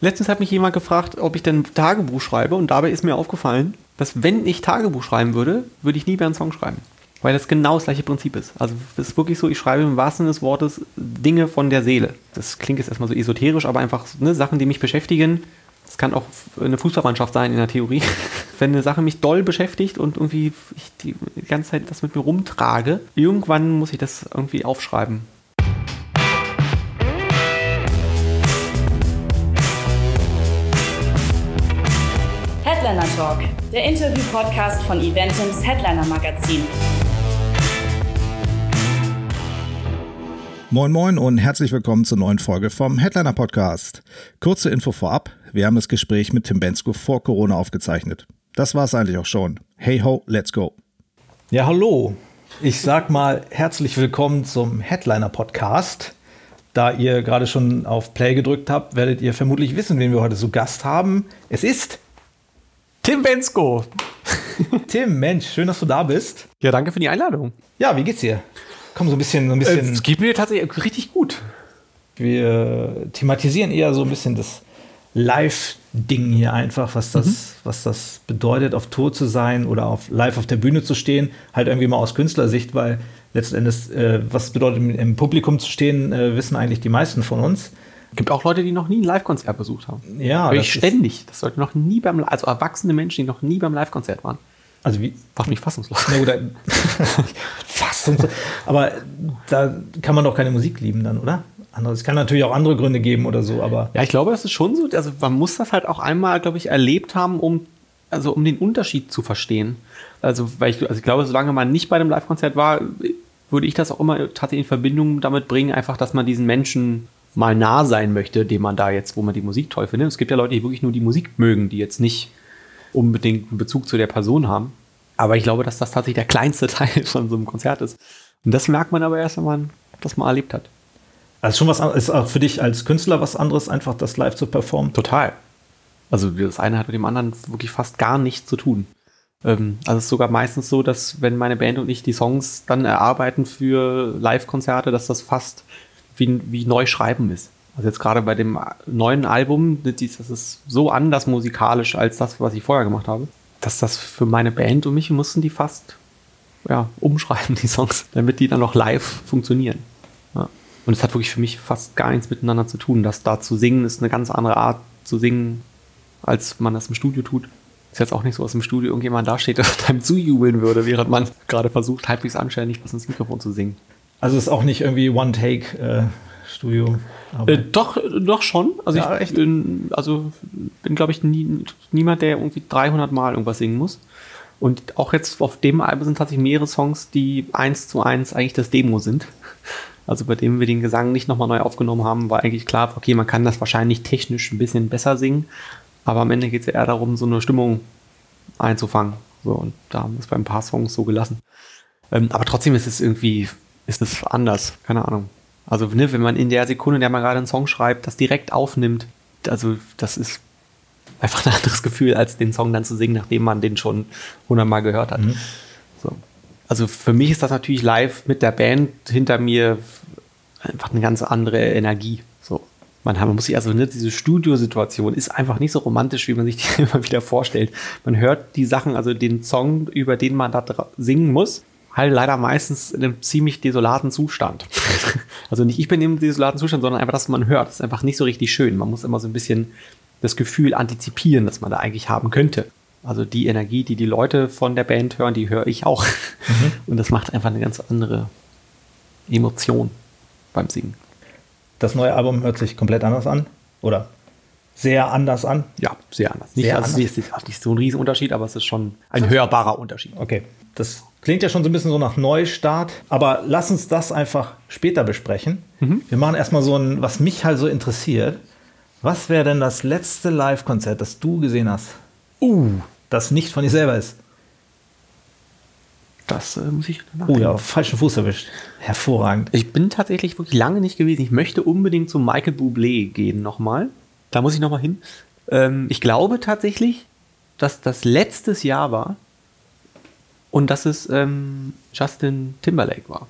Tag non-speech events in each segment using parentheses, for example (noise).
Letztens hat mich jemand gefragt, ob ich denn Tagebuch schreibe und dabei ist mir aufgefallen, dass wenn ich Tagebuch schreiben würde, würde ich nie mehr einen Song schreiben. Weil das genau das gleiche Prinzip ist. Also es ist wirklich so, ich schreibe im wahrsten Sinne des Wortes Dinge von der Seele. Das klingt jetzt erstmal so esoterisch, aber einfach ne, Sachen, die mich beschäftigen. Das kann auch eine Fußballmannschaft sein in der Theorie. (laughs) Wenn eine Sache mich doll beschäftigt und irgendwie ich die ganze Zeit das mit mir rumtrage, irgendwann muss ich das irgendwie aufschreiben. Headliner Talk, der Interview-Podcast von Eventums Headliner Magazin. Moin Moin und herzlich willkommen zur neuen Folge vom Headliner Podcast. Kurze Info vorab, wir haben das Gespräch mit Tim Bensko vor Corona aufgezeichnet. Das war es eigentlich auch schon. Hey ho, let's go. Ja, hallo. Ich sag mal herzlich willkommen zum Headliner Podcast. Da ihr gerade schon auf Play gedrückt habt, werdet ihr vermutlich wissen, wen wir heute zu Gast haben. Es ist Tim Bensko. Tim, Mensch, schön, dass du da bist. Ja, danke für die Einladung. Ja, wie geht's dir? Komm, so ein bisschen, so ein bisschen. Äh, es geht mir tatsächlich richtig gut. Wir thematisieren eher so ein bisschen das Live-Ding hier einfach, was das, mhm. was das bedeutet, auf Tour zu sein oder auf live auf der Bühne zu stehen. Halt irgendwie mal aus Künstlersicht, weil letzten Endes, äh, was bedeutet im Publikum zu stehen, äh, wissen eigentlich die meisten von uns. Gibt auch Leute, die noch nie ein Live-Konzert besucht haben. Ja. das ich ständig. Das sollte noch nie beim, also erwachsene Menschen, die noch nie beim Live-Konzert waren. Also wie? Macht mich fassungslos. Na gut, (laughs) fassungslos. Aber da kann man doch keine Musik lieben dann, oder? Es kann natürlich auch andere Gründe geben oder so, aber. Ja, ich glaube, das ist schon so. Also man muss das halt auch einmal, glaube ich, erlebt haben, um, also um den Unterschied zu verstehen. Also, weil ich, also ich glaube, solange man nicht bei einem Live-Konzert war, würde ich das auch immer tatsächlich in Verbindung damit bringen, einfach, dass man diesen Menschen mal nah sein möchte, dem man da jetzt, wo man die Musik toll findet. Es gibt ja Leute, die wirklich nur die Musik mögen, die jetzt nicht unbedingt einen Bezug zu der Person haben. Aber ich glaube, dass das tatsächlich der kleinste (laughs) Teil von so einem Konzert ist. Und das merkt man aber erst, wenn man das mal erlebt hat. Also schon was ist auch für dich als Künstler was anderes, einfach das live zu performen? Total. Also das eine hat mit dem anderen wirklich fast gar nichts zu tun. Ähm, also es ist sogar meistens so, dass wenn meine Band und ich die Songs dann erarbeiten für Live-Konzerte, dass das fast wie, wie neu schreiben ist. Also jetzt gerade bei dem neuen Album, das ist so anders musikalisch als das, was ich vorher gemacht habe, dass das für meine Band und mich mussten die fast ja, umschreiben, die Songs, damit die dann noch live funktionieren. Ja. Und es hat wirklich für mich fast gar nichts miteinander zu tun. Das da zu singen ist eine ganz andere Art zu singen, als man das im Studio tut. Ist jetzt auch nicht so, dass im Studio irgendjemand dasteht, (laughs) der einem zujubeln würde, während man gerade versucht, halbwegs anständig bis ins Mikrofon zu singen. Also ist auch nicht irgendwie One-Take-Studio. Äh, äh, doch, doch schon. Also ja, ich bin, also bin, glaube ich, nie, niemand, der irgendwie 300 Mal irgendwas singen muss. Und auch jetzt auf dem Album sind tatsächlich mehrere Songs, die eins zu eins eigentlich das Demo sind. Also bei dem wir den Gesang nicht nochmal neu aufgenommen haben, war eigentlich klar, okay, man kann das wahrscheinlich technisch ein bisschen besser singen. Aber am Ende geht es ja eher darum, so eine Stimmung einzufangen. So, und da haben wir es bei ein paar Songs so gelassen. Ähm, aber trotzdem ist es irgendwie ist es anders. Keine Ahnung. Also, ne, wenn man in der Sekunde, in der man gerade einen Song schreibt, das direkt aufnimmt, also das ist einfach ein anderes Gefühl, als den Song dann zu singen, nachdem man den schon hundertmal gehört hat. Mhm. So. Also für mich ist das natürlich live mit der Band hinter mir einfach eine ganz andere Energie. So. Man, man muss sich also, ne, diese Studiosituation ist einfach nicht so romantisch, wie man sich (laughs) die immer wieder vorstellt. Man hört die Sachen, also den Song, über den man da singen muss, halt leider meistens in einem ziemlich desolaten Zustand. (laughs) also nicht ich bin im desolaten Zustand, sondern einfach, dass man hört. Das ist einfach nicht so richtig schön. Man muss immer so ein bisschen das Gefühl antizipieren, das man da eigentlich haben könnte. Also die Energie, die die Leute von der Band hören, die höre ich auch. Mhm. (laughs) Und das macht einfach eine ganz andere Emotion beim Singen. Das neue Album hört sich komplett anders an? Oder sehr anders an? Ja, sehr anders. Nicht, sehr also anders. Es ist nicht so ein Riesenunterschied, aber es ist schon ein hörbarer Unterschied. Okay, das klingt ja schon so ein bisschen so nach Neustart, aber lass uns das einfach später besprechen. Mhm. Wir machen erstmal so ein, was mich halt so interessiert. Was wäre denn das letzte Live-Konzert, das du gesehen hast? Uh. Das nicht von dir selber ist. Das äh, muss ich Oh ja, falschen Fuß erwischt. Hervorragend. Ich bin tatsächlich wirklich lange nicht gewesen. Ich möchte unbedingt zu Michael Bublé gehen nochmal. Da muss ich nochmal hin. Ähm, ich glaube tatsächlich, dass das letztes Jahr war und dass es ähm, Justin Timberlake war.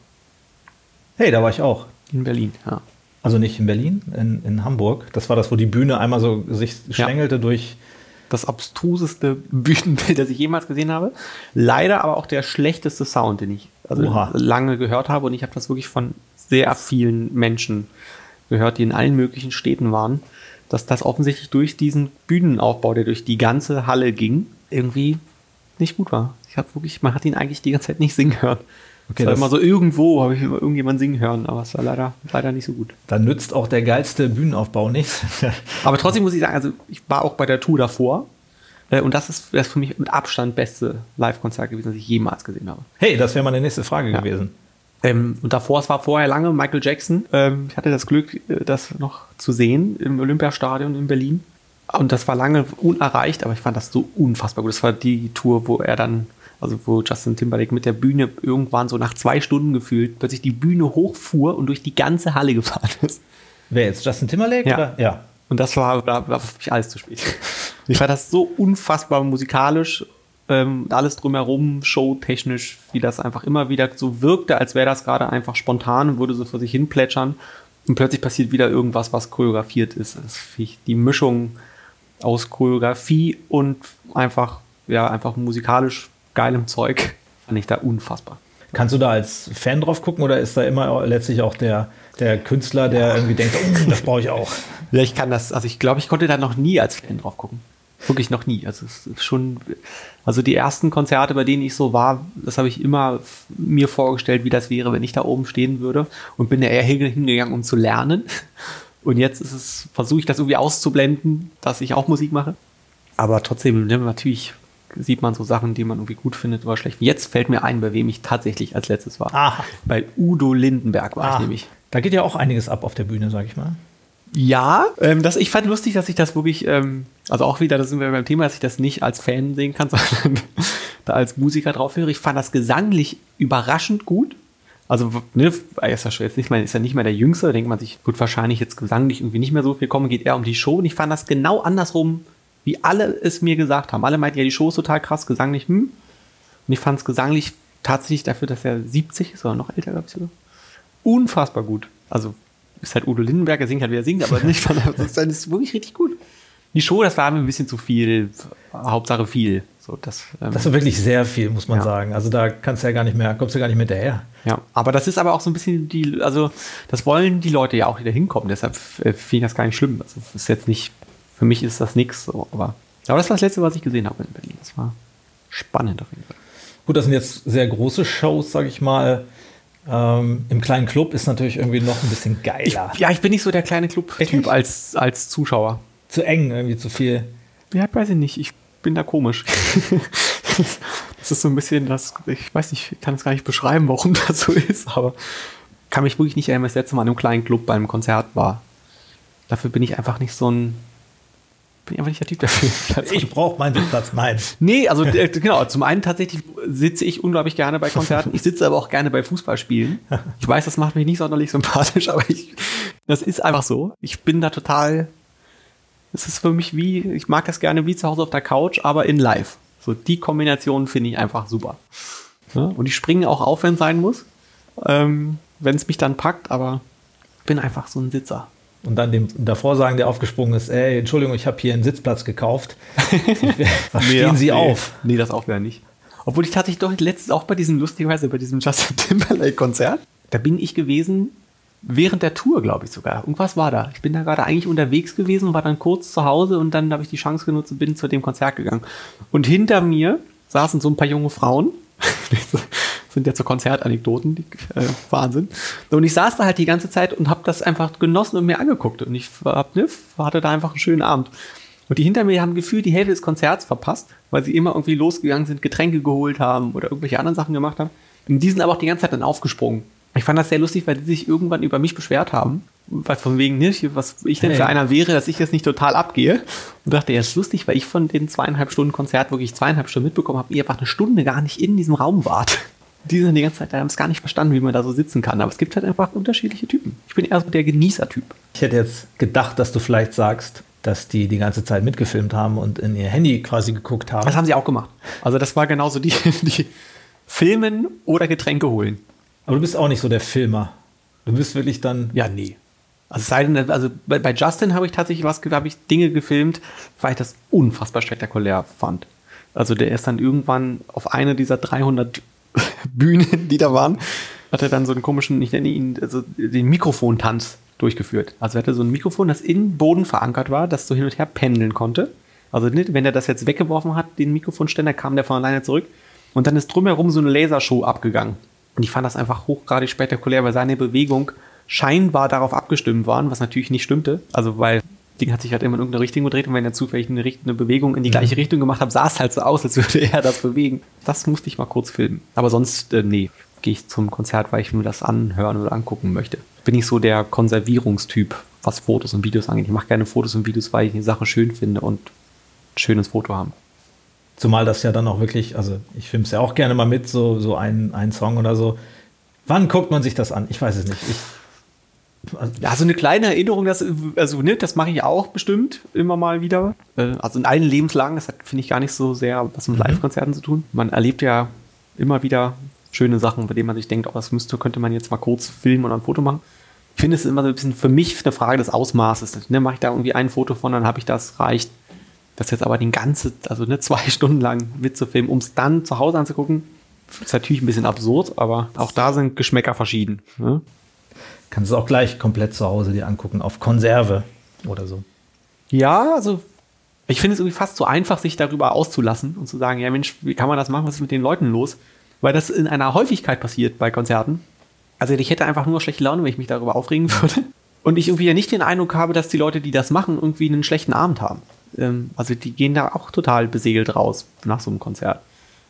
Hey, da war ich auch. In Berlin, ja. Also nicht in Berlin, in, in Hamburg. Das war das, wo die Bühne einmal so sich schlängelte ja. durch das abstruseste (laughs) Bühnenbild, das ich jemals gesehen habe. Leider aber auch der schlechteste Sound, den ich also lange gehört habe. Und ich habe das wirklich von sehr vielen Menschen gehört, die in allen möglichen Städten waren, dass das offensichtlich durch diesen Bühnenaufbau, der durch die ganze Halle ging, irgendwie nicht gut war. Ich habe wirklich, man hat ihn eigentlich die ganze Zeit nicht singen hören. Okay, das war immer so irgendwo habe ich immer irgendjemand singen hören, aber es war leider, leider nicht so gut. Dann nützt auch der geilste Bühnenaufbau nichts. (laughs) aber trotzdem muss ich sagen, also ich war auch bei der Tour davor äh, und das ist das für mich mit Abstand beste Live-Konzert gewesen, das ich jemals gesehen habe. Hey, das wäre meine nächste Frage ja. gewesen. Ähm, und davor, es war vorher lange Michael Jackson. Ähm, ich hatte das Glück, äh, das noch zu sehen im Olympiastadion in Berlin. Und das war lange unerreicht, aber ich fand das so unfassbar gut. Das war die Tour, wo er dann also wo Justin Timberlake mit der Bühne irgendwann so nach zwei Stunden gefühlt plötzlich die Bühne hochfuhr und durch die ganze Halle gefahren ist. Wer jetzt? Justin Timberlake? Ja. Oder? ja. Und das war, da war für mich alles zu spät. Ich fand das so unfassbar musikalisch, ähm, alles drumherum, showtechnisch, wie das einfach immer wieder so wirkte, als wäre das gerade einfach spontan und würde so vor sich hin plätschern. Und plötzlich passiert wieder irgendwas, was choreografiert ist. Das ich, die Mischung aus Choreografie und einfach, ja, einfach musikalisch geilem Zeug. Fand ich da unfassbar. Kannst du da als Fan drauf gucken oder ist da immer letztlich auch der, der Künstler, der irgendwie denkt, oh, das brauche ich auch? Ja, ich kann das, also ich glaube, ich konnte da noch nie als Fan drauf gucken. Wirklich noch nie. Also es ist schon, also die ersten Konzerte, bei denen ich so war, das habe ich immer mir vorgestellt, wie das wäre, wenn ich da oben stehen würde und bin ja eher hingegangen, um zu lernen. Und jetzt ist es, versuche ich das irgendwie auszublenden, dass ich auch Musik mache. Aber trotzdem, ne, natürlich sieht man so Sachen, die man irgendwie gut findet oder schlecht. Jetzt fällt mir ein, bei wem ich tatsächlich als letztes war. Aha. Bei Udo Lindenberg war ah. ich nämlich. Da geht ja auch einiges ab auf der Bühne, sag ich mal. Ja, ähm, das, ich fand lustig, dass ich das wirklich, ähm, also auch wieder, da sind wir beim Thema, dass ich das nicht als Fan sehen kann, (laughs) sondern da als Musiker drauf höre. Ich fand das gesanglich überraschend gut. Also, ne, er ist ja jetzt nicht mehr, ist ja nicht mehr der Jüngste, da denkt man sich, wird wahrscheinlich jetzt gesanglich irgendwie nicht mehr so viel kommen, geht eher um die Show. Und ich fand das genau andersrum wie alle es mir gesagt haben. Alle meinten, ja, die Show ist total krass, gesanglich, hm. Und ich fand es gesanglich tatsächlich dafür, dass er 70 ist oder noch älter, glaube ich sogar. Unfassbar gut. Also ist halt Udo Lindenberg, er singt halt, wie er singt, aber nicht von der, (laughs) das ist wirklich richtig gut. Die Show, das war mir ein bisschen zu viel, Hauptsache viel. So, das, ähm, das war wirklich sehr viel, muss man ja. sagen. Also da kannst du ja gar nicht mehr, kommst du gar nicht mehr daher. Ja, aber das ist aber auch so ein bisschen die, also das wollen die Leute ja auch wieder hinkommen. Deshalb äh, finde ich das gar nicht schlimm. Also das ist jetzt nicht für mich ist das nichts. So, aber, aber das war das Letzte, was ich gesehen habe in Berlin. Das war spannend auf jeden Fall. Gut, das sind jetzt sehr große Shows, sage ich mal. Ähm, Im kleinen Club ist natürlich irgendwie noch ein bisschen geiler. Ich, ja, ich bin nicht so der kleine Club-Typ als, als Zuschauer. Zu eng, irgendwie zu viel. Ja, weiß ich nicht. Ich bin da komisch. (laughs) das ist so ein bisschen das, ich weiß nicht, ich kann es gar nicht beschreiben, warum (laughs) das so ist, aber kann mich wirklich nicht erinnern, dass das letzte Mal in einem kleinen Club bei einem Konzert war. Dafür bin ich einfach nicht so ein bin einfach nicht der Typ dafür. ich brauche meinen Sitzplatz, nein. Nee, also äh, genau, zum einen tatsächlich sitze ich unglaublich gerne bei Konzerten. Ich sitze aber auch gerne bei Fußballspielen. Ich weiß, das macht mich nicht sonderlich sympathisch, (laughs) aber ich, das ist einfach so. Ich bin da total, es ist für mich wie, ich mag das gerne wie zu Hause auf der Couch, aber in live. So die Kombination finde ich einfach super. Ja, und ich springe auch auf, wenn es sein muss, ähm, wenn es mich dann packt, aber ich bin einfach so ein Sitzer und dann dem davor sagen, der aufgesprungen ist, ey, Entschuldigung, ich habe hier einen Sitzplatz gekauft. (laughs) Was nee, stehen Sie nee, auf? Nee, das auch wieder nicht. Obwohl ich tatsächlich doch letztens auch bei diesem, lustigerweise bei diesem Justin Timberlake-Konzert, da bin ich gewesen, während der Tour, glaube ich sogar. Irgendwas war da. Ich bin da gerade eigentlich unterwegs gewesen, war dann kurz zu Hause und dann habe ich die Chance genutzt und bin zu dem Konzert gegangen. Und hinter mir saßen so ein paar junge Frauen. (laughs) sind ja so Konzertanekdoten, die, äh, Wahnsinn. Und ich saß da halt die ganze Zeit und habe das einfach genossen und mir angeguckt. Und ich hab, ne, hatte da einfach einen schönen Abend. Und die hinter mir haben gefühlt die Hälfte des Konzerts verpasst, weil sie immer irgendwie losgegangen sind, Getränke geholt haben oder irgendwelche anderen Sachen gemacht haben. Und die sind aber auch die ganze Zeit dann aufgesprungen. Ich fand das sehr lustig, weil die sich irgendwann über mich beschwert haben. Weil von wegen nicht, was ich denn für einer wäre, dass ich jetzt nicht total abgehe. Und dachte, ja, ist lustig, weil ich von den zweieinhalb Stunden Konzert wirklich zweieinhalb Stunden mitbekommen habe, ihr einfach eine Stunde gar nicht in diesem Raum wart die sind die ganze Zeit, da haben es gar nicht verstanden, wie man da so sitzen kann. Aber es gibt halt einfach unterschiedliche Typen. Ich bin eher so der Genießer-Typ. Ich hätte jetzt gedacht, dass du vielleicht sagst, dass die die ganze Zeit mitgefilmt haben und in ihr Handy quasi geguckt haben. Das haben sie auch gemacht. Also das war genauso die, (laughs) die Filmen oder Getränke holen. Aber du bist auch nicht so der Filmer. Du bist wirklich dann. Ja, nee. Also sei denn, also bei, bei Justin habe ich tatsächlich was, habe ich Dinge gefilmt, weil ich das unfassbar spektakulär fand. Also der ist dann irgendwann auf eine dieser 300 (laughs) Bühnen, die da waren, hat er dann so einen komischen, ich nenne ihn, also den Mikrofontanz durchgeführt. Also er hatte so ein Mikrofon, das in Boden verankert war, das so hin und her pendeln konnte. Also wenn er das jetzt weggeworfen hat, den Mikrofonständer, kam der von alleine zurück. Und dann ist drumherum so eine Lasershow abgegangen. Und ich fand das einfach hochgradig spektakulär, weil seine Bewegung scheinbar darauf abgestimmt waren, was natürlich nicht stimmte. Also weil Ding hat sich halt immer in irgendeine Richtung gedreht und wenn er zufällig eine, eine Bewegung in die gleiche Richtung gemacht hat, sah es halt so aus, als würde er das bewegen. Das musste ich mal kurz filmen. Aber sonst, äh, nee, gehe ich zum Konzert, weil ich mir das anhören oder angucken möchte. Bin ich so der Konservierungstyp, was Fotos und Videos angeht. Ich mache gerne Fotos und Videos, weil ich die Sache schön finde und ein schönes Foto haben. Zumal das ja dann auch wirklich, also ich filme es ja auch gerne mal mit, so, so ein, ein Song oder so. Wann guckt man sich das an? Ich weiß es nicht. Ich, ja, so eine kleine Erinnerung, das, also, ne, das mache ich auch bestimmt immer mal wieder. Äh, also in allen Lebenslagen, das hat, finde ich, gar nicht so sehr was mit mhm. Live-Konzerten zu tun. Man erlebt ja immer wieder schöne Sachen, bei denen man sich denkt, oh, das müsste, könnte man jetzt mal kurz filmen oder ein Foto machen. Ich finde es immer so ein bisschen für mich eine Frage des Ausmaßes. Ne, mache ich da irgendwie ein Foto von, dann habe ich das, reicht. Das jetzt aber den ganzen, also ne, zwei (laughs) Stunden lang mitzufilmen, um es dann zu Hause anzugucken, ist natürlich ein bisschen absurd, aber auch da sind Geschmäcker verschieden. Ne? Kannst du auch gleich komplett zu Hause dir angucken, auf Konserve oder so. Ja, also ich finde es irgendwie fast so einfach, sich darüber auszulassen und zu sagen, ja Mensch, wie kann man das machen? Was ist mit den Leuten los? Weil das in einer Häufigkeit passiert bei Konzerten. Also ich hätte einfach nur schlechte Laune, wenn ich mich darüber aufregen (laughs) würde. Und ich irgendwie ja nicht den Eindruck habe, dass die Leute, die das machen, irgendwie einen schlechten Abend haben. Ähm, also die gehen da auch total besegelt raus nach so einem Konzert.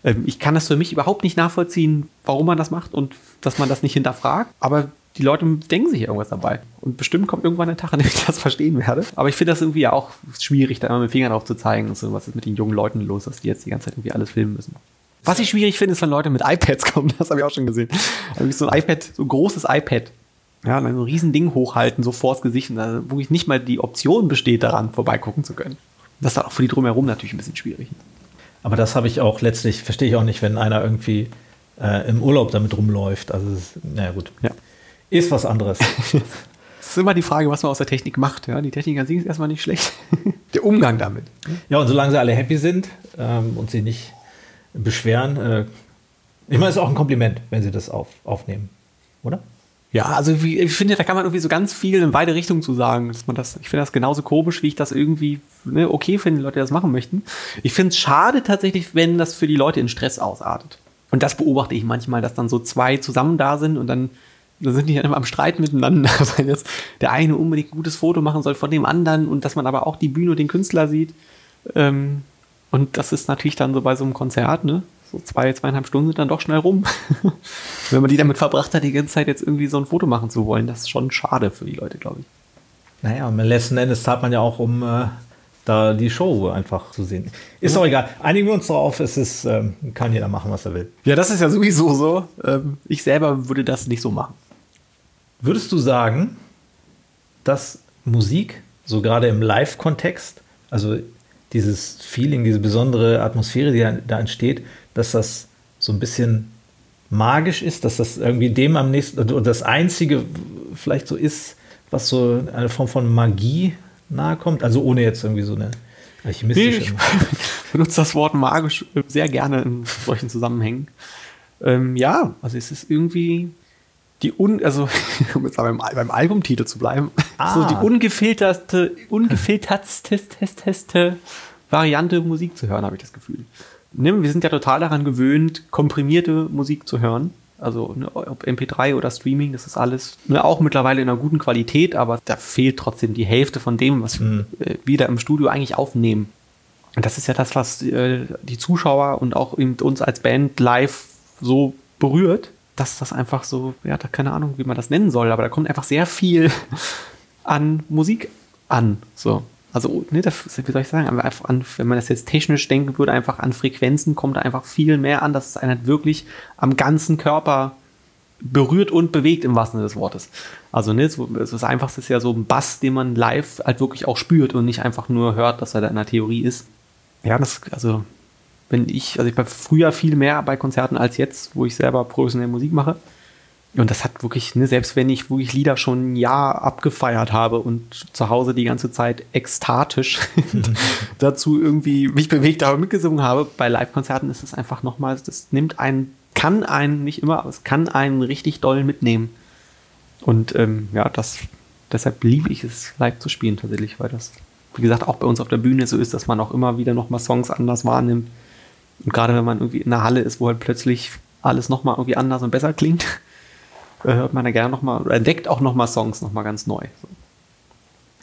Ähm, ich kann das für mich überhaupt nicht nachvollziehen, warum man das macht und dass man das nicht hinterfragt. Aber die Leute denken sich irgendwas dabei. Und bestimmt kommt irgendwann ein Tag, an dem ich das verstehen werde. Aber ich finde das irgendwie auch schwierig, da immer mit Fingern drauf zu zeigen und so, was ist mit den jungen Leuten los, dass die jetzt die ganze Zeit irgendwie alles filmen müssen. Was ich schwierig finde, ist, wenn Leute mit iPads kommen. Das habe ich auch schon gesehen. Also so ein iPad, so ein großes iPad. Ja, dann so ein riesen Ding hochhalten, so vors Gesicht, wo ich nicht mal die Option besteht, daran vorbeigucken zu können. Das ist auch für die drumherum natürlich ein bisschen schwierig. Aber das habe ich auch letztlich, verstehe ich auch nicht, wenn einer irgendwie äh, im Urlaub damit rumläuft. Also, naja, gut. Ja. Ist was anderes. (laughs) Es ist immer die Frage, was man aus der Technik macht. Ja? Die Technik an sich ist erstmal nicht schlecht. (laughs) der Umgang damit. Ja, und solange sie alle happy sind ähm, und sie nicht beschweren, äh, ich meine, es ist auch ein Kompliment, wenn sie das auf, aufnehmen, oder? Ja, also wie, ich finde, da kann man irgendwie so ganz viel in beide Richtungen zu sagen. Dass man das, ich finde das genauso komisch, wie ich das irgendwie ne, okay finde, die Leute das machen möchten. Ich finde es schade tatsächlich, wenn das für die Leute in Stress ausartet. Und das beobachte ich manchmal, dass dann so zwei zusammen da sind und dann da sind die immer am Streit miteinander, (laughs) weil jetzt der eine unbedingt ein gutes Foto machen soll von dem anderen und dass man aber auch die Bühne und den Künstler sieht. Ähm, und das ist natürlich dann so bei so einem Konzert, ne? So zwei, zweieinhalb Stunden sind dann doch schnell rum. (laughs) Wenn man die damit verbracht hat, die ganze Zeit jetzt irgendwie so ein Foto machen zu wollen, das ist schon schade für die Leute, glaube ich. Naja, letzten Endes zahlt man ja auch, um äh, da die Show einfach zu sehen. Ist doch egal. Einigen wir uns darauf, es ist, ähm, kann jeder machen, was er will. Ja, das ist ja sowieso so. Ähm, ich selber würde das nicht so machen. Würdest du sagen, dass Musik, so gerade im Live-Kontext, also dieses Feeling, diese besondere Atmosphäre, die da entsteht, dass das so ein bisschen magisch ist, dass das irgendwie dem am nächsten, oder das Einzige vielleicht so ist, was so eine Form von Magie nahe kommt, also ohne jetzt irgendwie so eine alchemistische. Nee, ich (laughs) benutze das Wort magisch sehr gerne in solchen Zusammenhängen. Ähm, ja, also es ist irgendwie die un, also (laughs) um jetzt beim, beim Albumtitel zu bleiben, ah. (laughs) so die ungefilterte, ungefiltertste Variante Musik zu hören, habe ich das Gefühl. Ne, wir sind ja total daran gewöhnt, komprimierte Musik zu hören. Also ne, ob MP3 oder Streaming, das ist alles ne, auch mittlerweile in einer guten Qualität, aber da fehlt trotzdem die Hälfte von dem, was mhm. äh, wir da im Studio eigentlich aufnehmen. Und das ist ja das, was äh, die Zuschauer und auch uns als Band live so berührt dass das einfach so, ja, da keine Ahnung, wie man das nennen soll, aber da kommt einfach sehr viel (laughs) an Musik an. So. Also, ne, das, wie soll ich sagen, an, wenn man das jetzt technisch denken würde, einfach an Frequenzen kommt da einfach viel mehr an, dass es einen halt wirklich am ganzen Körper berührt und bewegt im wahrsten Sinne des Wortes. Also, ne, so, das Einfachste ist ja so ein Bass, den man live halt wirklich auch spürt und nicht einfach nur hört, dass er da in der Theorie ist. Ja, das, also, wenn ich, also ich war früher viel mehr bei Konzerten als jetzt, wo ich selber professionell Musik mache. Und das hat wirklich, ne, selbst wenn ich wirklich Lieder schon ein Jahr abgefeiert habe und zu Hause die ganze Zeit ekstatisch (laughs) dazu irgendwie mich bewegt habe, mitgesungen habe, bei Live-Konzerten ist es einfach nochmal, das nimmt einen, kann einen nicht immer, aber es kann einen richtig doll mitnehmen. Und ähm, ja, das, deshalb liebe ich es, live zu spielen tatsächlich, weil das, wie gesagt, auch bei uns auf der Bühne so ist, dass man auch immer wieder nochmal Songs anders wahrnimmt. Und gerade wenn man irgendwie in einer Halle ist, wo halt plötzlich alles nochmal irgendwie anders und besser klingt, hört man da gerne nochmal, entdeckt auch nochmal Songs nochmal ganz neu. So.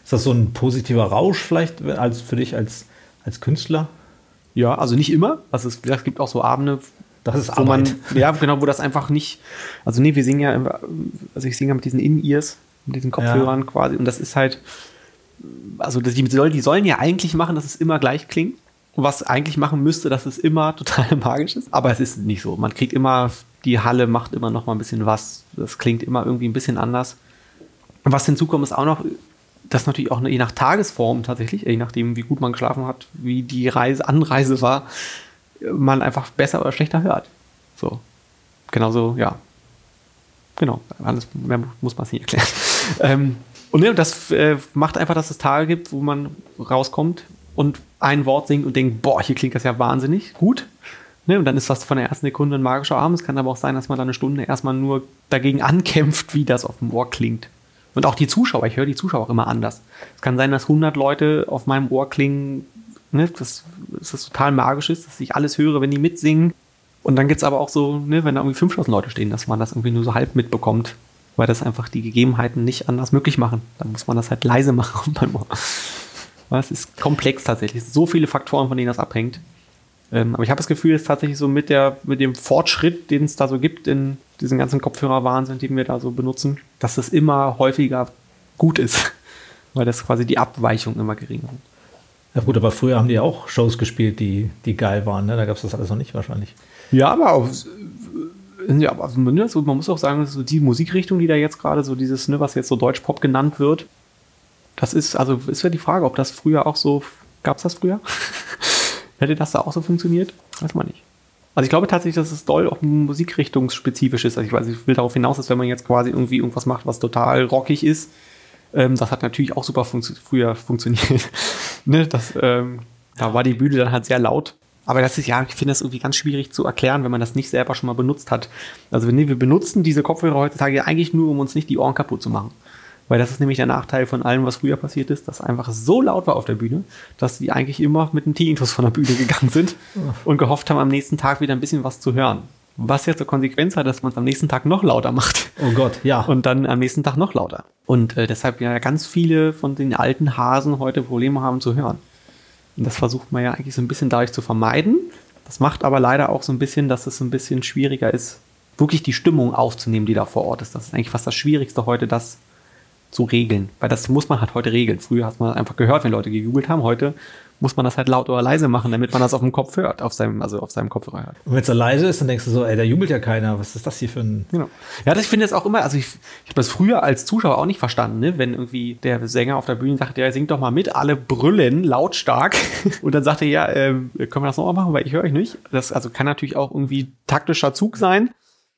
Ist das so ein positiver Rausch vielleicht als für dich als, als Künstler? Ja, also nicht immer. Also es, es gibt auch so Abende, das ist wo man, (laughs) ja, genau, wo das einfach nicht, also nee, wir singen ja, also ich singe ja mit diesen In-Ears, mit diesen Kopfhörern ja. quasi und das ist halt, also die, die sollen ja eigentlich machen, dass es immer gleich klingt was eigentlich machen müsste, dass es immer (laughs) total magisch ist. Aber es ist nicht so. Man kriegt immer, die Halle macht immer noch mal ein bisschen was. Das klingt immer irgendwie ein bisschen anders. Was hinzukommt, ist auch noch, dass natürlich auch je nach Tagesform tatsächlich, je nachdem, wie gut man geschlafen hat, wie die Reise, Anreise war, man einfach besser oder schlechter hört. So. Genauso, ja. Genau. Alles mehr muss man es nicht erklären. (laughs) ähm, und ne, das äh, macht einfach, dass es Tage gibt, wo man rauskommt und ein Wort singt und denkt, boah, hier klingt das ja wahnsinnig gut. Ne, und dann ist das von der ersten Sekunde ein magischer Abend. Es kann aber auch sein, dass man da eine Stunde erstmal nur dagegen ankämpft, wie das auf dem Ohr klingt. Und auch die Zuschauer, ich höre die Zuschauer auch immer anders. Es kann sein, dass 100 Leute auf meinem Ohr klingen, ne, dass, dass das total magisch ist, dass ich alles höre, wenn die mitsingen. Und dann gibt es aber auch so, ne, wenn da irgendwie 5000 Leute stehen, dass man das irgendwie nur so halb mitbekommt, weil das einfach die Gegebenheiten nicht anders möglich machen. Dann muss man das halt leise (laughs) machen auf meinem Ohr. Es ist komplex tatsächlich. So viele Faktoren, von denen das abhängt. Ähm, aber ich habe das Gefühl, dass tatsächlich so mit, der, mit dem Fortschritt, den es da so gibt in diesen ganzen Kopfhörer-Wahnsinn, den wir da so benutzen, dass es immer häufiger gut ist. (laughs) Weil das quasi die Abweichung immer geringer sind. Ja gut, aber früher haben die auch Shows gespielt, die, die geil waren. Ne? Da gab es das alles noch nicht wahrscheinlich. Ja, aber auch, ja, aber man muss auch sagen, so die Musikrichtung, die da jetzt gerade so dieses, ne, was jetzt so Deutschpop genannt wird, das ist, also ist ja die Frage, ob das früher auch so, gab es das früher? (laughs) Hätte das da auch so funktioniert? Weiß man nicht. Also ich glaube tatsächlich, dass es doll auch musikrichtungsspezifisch ist. Also ich, weiß, ich will darauf hinaus, dass wenn man jetzt quasi irgendwie irgendwas macht, was total rockig ist, ähm, das hat natürlich auch super funktio früher (laughs) funktioniert. ne, das, ähm, da war die Bühne dann halt sehr laut. Aber das ist ja, ich finde das irgendwie ganz schwierig zu erklären, wenn man das nicht selber schon mal benutzt hat. Also nee, wir benutzen diese Kopfhörer heutzutage eigentlich nur, um uns nicht die Ohren kaputt zu machen. Weil das ist nämlich der Nachteil von allem, was früher passiert ist, dass einfach so laut war auf der Bühne, dass die eigentlich immer mit einem Tinnitus von der Bühne gegangen sind (laughs) und gehofft haben, am nächsten Tag wieder ein bisschen was zu hören. Was jetzt zur Konsequenz hat, dass man es am nächsten Tag noch lauter macht. Oh Gott, ja. Und dann am nächsten Tag noch lauter. Und äh, deshalb ja ganz viele von den alten Hasen heute Probleme haben zu hören. Und das versucht man ja eigentlich so ein bisschen dadurch zu vermeiden. Das macht aber leider auch so ein bisschen, dass es so ein bisschen schwieriger ist, wirklich die Stimmung aufzunehmen, die da vor Ort ist. Das ist eigentlich fast das Schwierigste heute, das zu regeln. Weil das muss man halt heute regeln. Früher hat man einfach gehört, wenn Leute gejubelt haben. Heute muss man das halt laut oder leise machen, damit man das auf dem Kopf hört, auf seinem, also auf seinem Kopfhörer hört. Und wenn es so leise ist, dann denkst du so, ey, da jubelt ja keiner. Was ist das hier für ein. Genau. Ja, das, ich finde es auch immer, also ich, ich habe das früher als Zuschauer auch nicht verstanden, ne? wenn irgendwie der Sänger auf der Bühne sagt, ja, singt doch mal mit, alle brüllen lautstark. (laughs) Und dann sagt er, ja, äh, können wir das nochmal machen, weil ich höre euch nicht. Das also kann natürlich auch irgendwie taktischer Zug sein.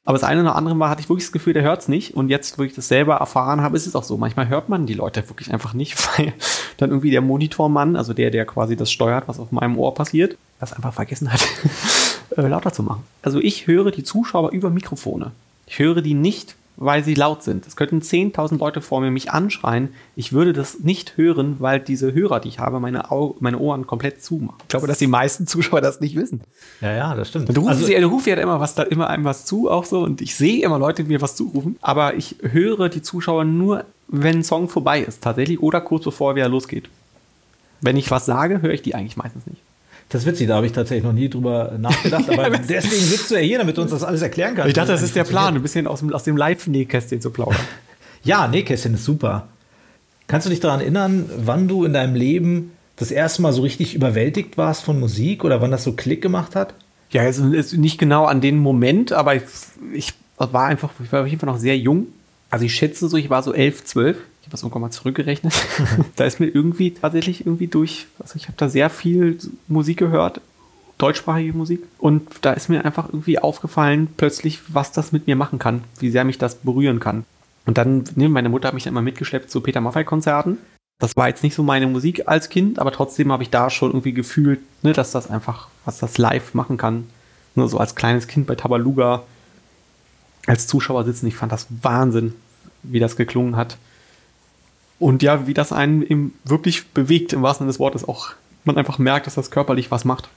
Aber das eine oder andere Mal hatte ich wirklich das Gefühl, der hört es nicht. Und jetzt, wo ich das selber erfahren habe, ist es auch so. Manchmal hört man die Leute wirklich einfach nicht, (laughs) weil dann irgendwie der Monitormann, also der, der quasi das steuert, was auf meinem Ohr passiert, das einfach vergessen hat, (laughs) äh, lauter zu machen. Also ich höre die Zuschauer über Mikrofone. Ich höre die nicht weil sie laut sind. Es könnten 10.000 Leute vor mir mich anschreien. Ich würde das nicht hören, weil diese Hörer, die ich habe, meine, Au meine Ohren komplett zumachen. Ich glaube, dass die meisten (laughs) Zuschauer das nicht wissen. Ja, ja, das stimmt. Du rufst, also, du rufst ja immer was, da immer einem was zu, auch so. Und ich sehe immer Leute, die mir was zurufen. Aber ich höre die Zuschauer nur, wenn ein Song vorbei ist, tatsächlich. Oder kurz bevor er wieder losgeht. Wenn ich was sage, höre ich die eigentlich meistens nicht. Das ist witzig, da habe ich tatsächlich noch nie drüber nachgedacht, (laughs) aber deswegen sitzt du ja hier, damit du uns das alles erklären kannst. Ich dachte, das ist der Plan, ein bisschen aus dem, aus dem Live-Nähkästchen zu plaudern. (laughs) ja, Nähkästchen ist super. Kannst du dich daran erinnern, wann du in deinem Leben das erste Mal so richtig überwältigt warst von Musik oder wann das so Klick gemacht hat? Ja, es ist nicht genau an den Moment, aber ich, ich war einfach, ich war auf jeden Fall noch sehr jung. Also ich schätze so, ich war so elf, zwölf ich habe das irgendwann mal zurückgerechnet. (laughs) da ist mir irgendwie tatsächlich irgendwie durch, also ich habe da sehr viel Musik gehört deutschsprachige Musik. Und da ist mir einfach irgendwie aufgefallen, plötzlich, was das mit mir machen kann, wie sehr mich das berühren kann. Und dann, ne, meine Mutter hat mich dann immer mitgeschleppt zu Peter Maffay-Konzerten. Das war jetzt nicht so meine Musik als Kind, aber trotzdem habe ich da schon irgendwie gefühlt, ne, dass das einfach, was das live machen kann. Nur so als kleines Kind bei Tabaluga als Zuschauer sitzen. Ich fand das Wahnsinn, wie das geklungen hat. Und ja, wie das einen eben wirklich bewegt, im wahrsten Sinne des Wortes, auch man einfach merkt, dass das körperlich was macht.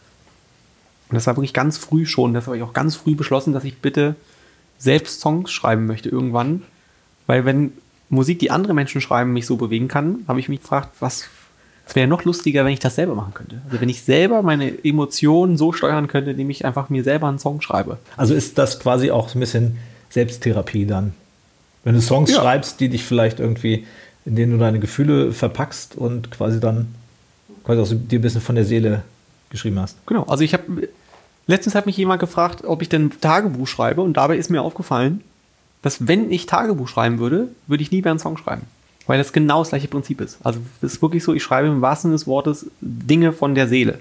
Und das war wirklich ganz früh schon. Das habe ich auch ganz früh beschlossen, dass ich bitte selbst Songs schreiben möchte irgendwann. Weil wenn Musik, die andere Menschen schreiben, mich so bewegen kann, habe ich mich gefragt, was es wäre noch lustiger, wenn ich das selber machen könnte. Also wenn ich selber meine Emotionen so steuern könnte, indem ich einfach mir selber einen Song schreibe. Also ist das quasi auch ein bisschen Selbsttherapie dann? Wenn du Songs ja. schreibst, die dich vielleicht irgendwie, in denen du deine Gefühle verpackst und quasi dann quasi auch dir ein bisschen von der Seele geschrieben hast. Genau. Also ich habe letztens hat mich jemand gefragt, ob ich denn Tagebuch schreibe und dabei ist mir aufgefallen, dass wenn ich Tagebuch schreiben würde, würde ich nie mehr einen Song schreiben. Weil das genau das gleiche Prinzip ist. Also es ist wirklich so, ich schreibe im wahrsten Sinne des Wortes Dinge von der Seele.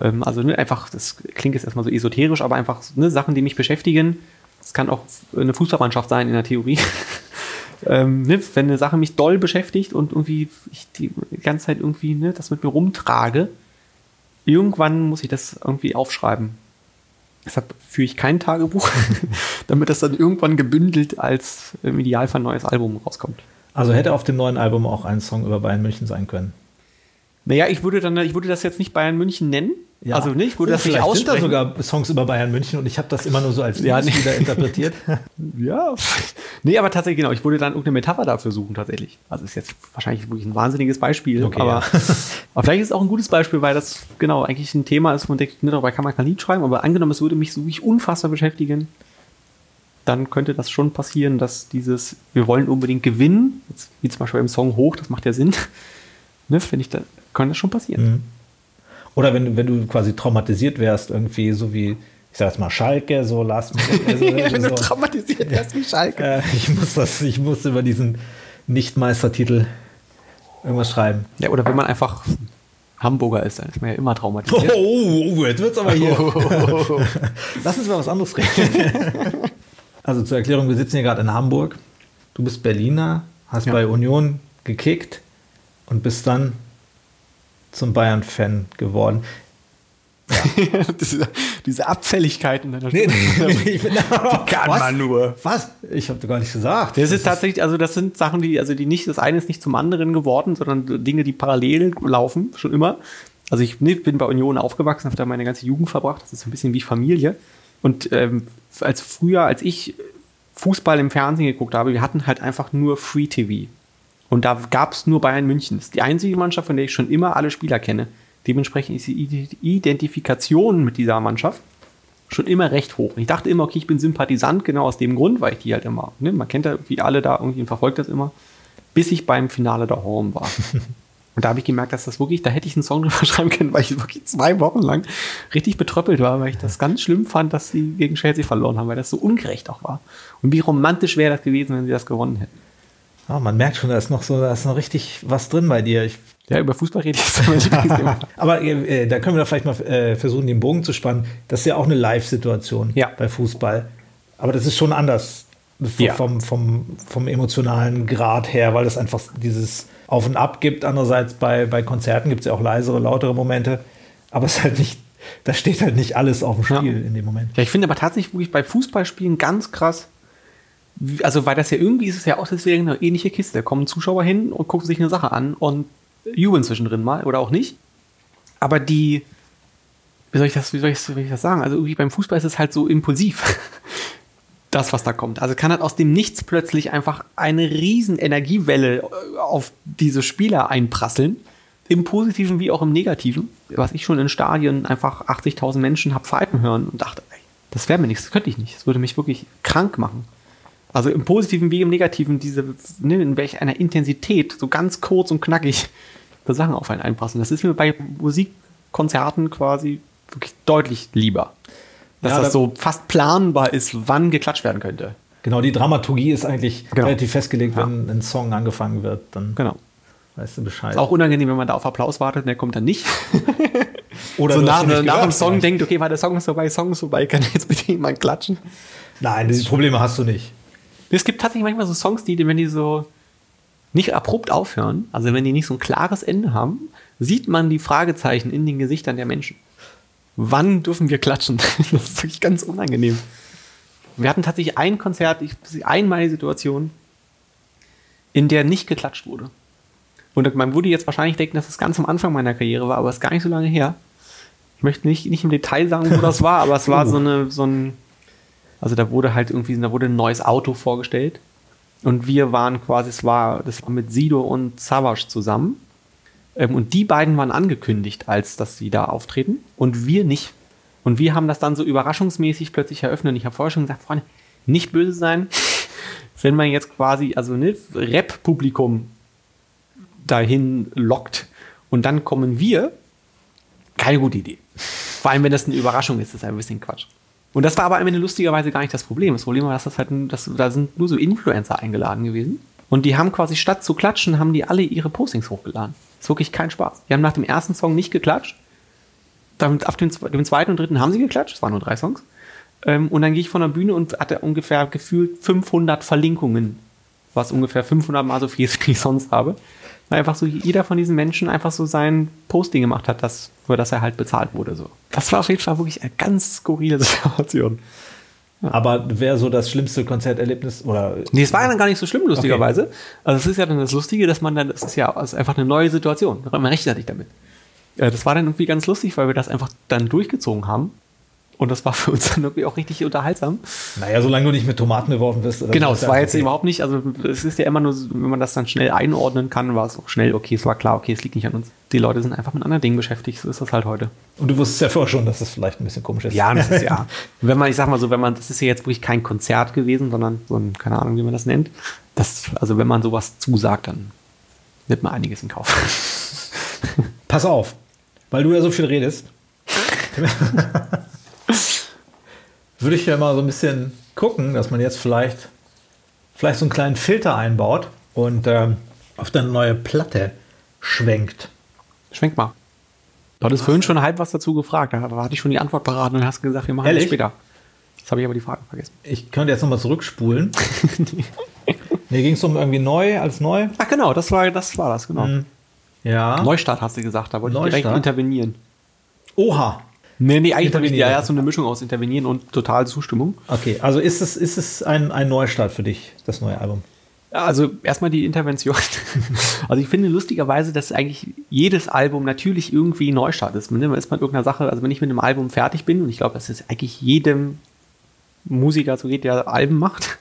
Ähm, also ne, einfach, das klingt jetzt erstmal so esoterisch, aber einfach ne, Sachen, die mich beschäftigen. Es kann auch eine Fußballmannschaft sein in der Theorie. (laughs) ähm, ne, wenn eine Sache mich doll beschäftigt und irgendwie ich die ganze Zeit irgendwie ne, das mit mir rumtrage, irgendwann muss ich das irgendwie aufschreiben. Deshalb führe ich kein Tagebuch, (laughs) damit das dann irgendwann gebündelt als im Idealfall ein neues Album rauskommt. Also hätte auf dem neuen Album auch ein Song über Bayern München sein können. Naja, ich würde dann, ich würde das jetzt nicht Bayern München nennen. Ja. Also nicht, ich würde oh, das nicht aussprechen. sind da sogar Songs über Bayern München und ich habe das immer nur so als ja, nee. wieder interpretiert. (laughs) ja. (laughs) Nee, aber tatsächlich, genau, ich würde dann irgendeine Metapher dafür suchen, tatsächlich. Also ist jetzt wahrscheinlich wirklich ein wahnsinniges Beispiel. Okay, aber, ja. (laughs) aber vielleicht ist es auch ein gutes Beispiel, weil das genau eigentlich ein Thema ist, wo man denkt, ne, darüber kann man kein Lied schreiben, aber angenommen, es würde mich so wirklich unfassbar beschäftigen, dann könnte das schon passieren, dass dieses, wir wollen unbedingt gewinnen, jetzt, wie zum Beispiel im Song Hoch, das macht ja Sinn, ne, finde ich, da könnte das schon passieren. Mhm. Oder wenn, wenn du quasi traumatisiert wärst, irgendwie so wie, ich sag jetzt mal Schalke, so Last (laughs) also, Wenn so, du traumatisiert wärst wie Schalke. Äh, ich, muss das, ich muss über diesen Nicht-Meistertitel irgendwas schreiben. Ja, oder wenn man einfach Hamburger ist, dann ist man ja immer traumatisiert. Oh, oh, oh jetzt wird's aber hier. (laughs) Lass uns mal was anderes reden. (laughs) also zur Erklärung, wir sitzen hier gerade in Hamburg. Du bist Berliner, hast ja. bei Union gekickt und bist dann zum Bayern-Fan geworden. Ja. (laughs) diese, diese Abfälligkeiten deiner nee, nee, Wie (laughs) kann was? man nur? Was? Ich habe gar nichts gesagt. Das, das ist tatsächlich, also das sind Sachen, die, also die nicht, das eine ist nicht zum anderen geworden, sondern Dinge, die parallel laufen, schon immer. Also ich nee, bin bei Union aufgewachsen, habe da meine ganze Jugend verbracht. Das ist ein bisschen wie Familie. Und ähm, als früher, als ich Fußball im Fernsehen geguckt habe, wir hatten halt einfach nur Free TV. Und da gab es nur Bayern München. Das ist die einzige Mannschaft, von der ich schon immer alle Spieler kenne. Dementsprechend ist die Identifikation mit dieser Mannschaft schon immer recht hoch. Ich dachte immer, okay, ich bin Sympathisant, genau aus dem Grund, weil ich die halt immer, ne, man kennt ja wie alle da irgendwie und verfolgt das immer, bis ich beim Finale der Horn war. (laughs) Und da habe ich gemerkt, dass das wirklich, da hätte ich einen Song drüber (laughs) schreiben können, weil ich wirklich zwei Wochen lang richtig betröppelt war, weil ich das ganz schlimm fand, dass sie gegen Chelsea verloren haben, weil das so ungerecht auch war. Und wie romantisch wäre das gewesen, wenn sie das gewonnen hätten. Ja, man merkt schon, da ist noch so, da ist noch richtig was drin bei dir. Ich, ja, über Fußball rede ich. (laughs) Aber äh, da können wir vielleicht mal äh, versuchen, den Bogen zu spannen. Das ist ja auch eine Live-Situation ja. bei Fußball. Aber das ist schon anders ja. vom, vom, vom emotionalen Grad her, weil es einfach dieses Auf und Ab gibt. Andererseits bei, bei Konzerten gibt es ja auch leisere, lautere Momente. Aber es ist halt nicht, da steht halt nicht alles auf dem Spiel ja. in dem Moment. Ja, ich finde aber tatsächlich wirklich bei Fußballspielen ganz krass, also weil das ja irgendwie ist es ja auch deswegen eine ähnliche Kiste. Da kommen Zuschauer hin und gucken sich eine Sache an und jubeln zwischendrin mal oder auch nicht. Aber die, wie soll ich das, wie soll ich, wie soll ich das sagen? Also irgendwie beim Fußball ist es halt so impulsiv. (laughs) das, was da kommt. Also kann halt aus dem Nichts plötzlich einfach eine riesen Energiewelle äh, auf diese Spieler einprasseln. Im Positiven wie auch im Negativen. Was ich schon in Stadien einfach 80.000 Menschen habe pfeifen hören und dachte, ey, das wäre mir nichts, das könnte ich nicht. Das würde mich wirklich krank machen. Also im Positiven wie im Negativen, diese, ne, in welch einer Intensität, so ganz kurz und knackig, die Sachen auf einen einpassen. Das ist mir bei Musikkonzerten quasi wirklich deutlich lieber. Dass ja, das so fast planbar ist, wann geklatscht werden könnte. Genau, die Dramaturgie ist eigentlich genau. relativ festgelegt, ja. wenn ein Song angefangen wird, dann genau. weißt du Bescheid. Ist auch unangenehm, wenn man da auf Applaus wartet und der kommt dann nicht. (laughs) Oder so nach, nach dem Song denkt, okay, war der Song ist vorbei, Song ist vorbei, kann jetzt bitte jemand klatschen? Nein, diese Probleme hast du nicht. Es gibt tatsächlich manchmal so Songs, die, wenn die so nicht abrupt aufhören, also wenn die nicht so ein klares Ende haben, sieht man die Fragezeichen in den Gesichtern der Menschen. Wann dürfen wir klatschen? (laughs) Das ist wirklich ganz unangenehm. Wir hatten tatsächlich ein Konzert, einmal die Situation, in der nicht geklatscht wurde. Und man würde jetzt wahrscheinlich denken, dass das ganz am Anfang meiner Karriere war, aber es ist gar nicht so lange her. Ich möchte nicht, nicht im Detail sagen, wo das war, aber es war so, eine, so ein, also da wurde halt irgendwie, da wurde ein neues Auto vorgestellt. Und wir waren quasi, es war, das war mit Sido und Savage zusammen. Ähm, und die beiden waren angekündigt, als dass sie da auftreten. Und wir nicht. Und wir haben das dann so überraschungsmäßig plötzlich eröffnet. Und ich habe vorher schon gesagt, Freunde, nicht böse sein, (laughs) wenn man jetzt quasi, also ne, Rap-Publikum dahin lockt und dann kommen wir, keine gute Idee. Vor allem, wenn das eine Überraschung ist, ist ein bisschen Quatsch. Und das war aber am Ende lustigerweise gar nicht das Problem. Das Problem war, dass das halt, dass, da sind nur so Influencer eingeladen gewesen. Und die haben quasi statt zu klatschen, haben die alle ihre Postings hochgeladen. Ist wirklich kein Spaß. Die haben nach dem ersten Song nicht geklatscht. Dann auf dem, dem zweiten und dritten haben sie geklatscht. Es waren nur drei Songs. Ähm, und dann gehe ich von der Bühne und hatte ungefähr gefühlt 500 Verlinkungen. Was ungefähr 500 Mal so viel ist, (laughs) wie ich sonst habe weil einfach so jeder von diesen Menschen einfach so sein Posting gemacht hat, das, für das er halt bezahlt wurde. So. Das war auf jeden Fall wirklich eine ganz skurrile (laughs) Situation. Ja. Aber wäre so das schlimmste Konzerterlebnis oder? Nee, es war ja dann gar nicht so schlimm, lustigerweise. Okay. Also es ist ja dann das Lustige, dass man dann, das ist ja ist einfach eine neue Situation. Man rechnet nicht damit. Das war dann irgendwie ganz lustig, weil wir das einfach dann durchgezogen haben. Und das war für uns dann irgendwie auch richtig unterhaltsam. Naja, solange du nicht mit Tomaten beworfen wirst. Genau, es war jetzt okay. überhaupt nicht, also es ist ja immer nur, wenn man das dann schnell einordnen kann, war es auch schnell, okay, es war klar, okay, es liegt nicht an uns. Die Leute sind einfach mit anderen Dingen beschäftigt, so ist das halt heute. Und du wusstest ja vorher schon, dass das vielleicht ein bisschen komisch ist. Ja, das ist ja. (laughs) wenn man, ich sag mal so, wenn man, das ist ja jetzt wirklich kein Konzert gewesen, sondern so ein, keine Ahnung, wie man das nennt. Das, also wenn man sowas zusagt, dann nimmt man einiges in Kauf. Pass auf, weil du ja so viel redest. (laughs) würde ich ja mal so ein bisschen gucken, dass man jetzt vielleicht, vielleicht so einen kleinen Filter einbaut und ähm, auf deine neue Platte schwenkt. Schwenk mal. Du hattest vorhin schon halb was dazu gefragt. Da hatte ich schon die Antwort parat und hast gesagt, wir machen Ehrlich? das später. Jetzt habe ich aber die Frage vergessen. Ich könnte jetzt nochmal zurückspulen. nee, ging es um irgendwie neu als neu? Ach genau, das war das, war das genau. Hm. Ja. Neustart hast du gesagt, da wollte Neustart. ich direkt intervenieren. Oha, Nee, nee, eigentlich. Ja, ja, so eine Mischung aus Intervenieren und totale Zustimmung. Okay, also ist es, ist es ein, ein Neustart für dich, das neue Album? Also erstmal die Intervention. (laughs) also ich finde lustigerweise, dass eigentlich jedes Album natürlich irgendwie ein Neustart ist. Man ist mit irgendeiner Sache, also wenn ich mit einem Album fertig bin, und ich glaube, dass es eigentlich jedem Musiker so geht, der Alben macht,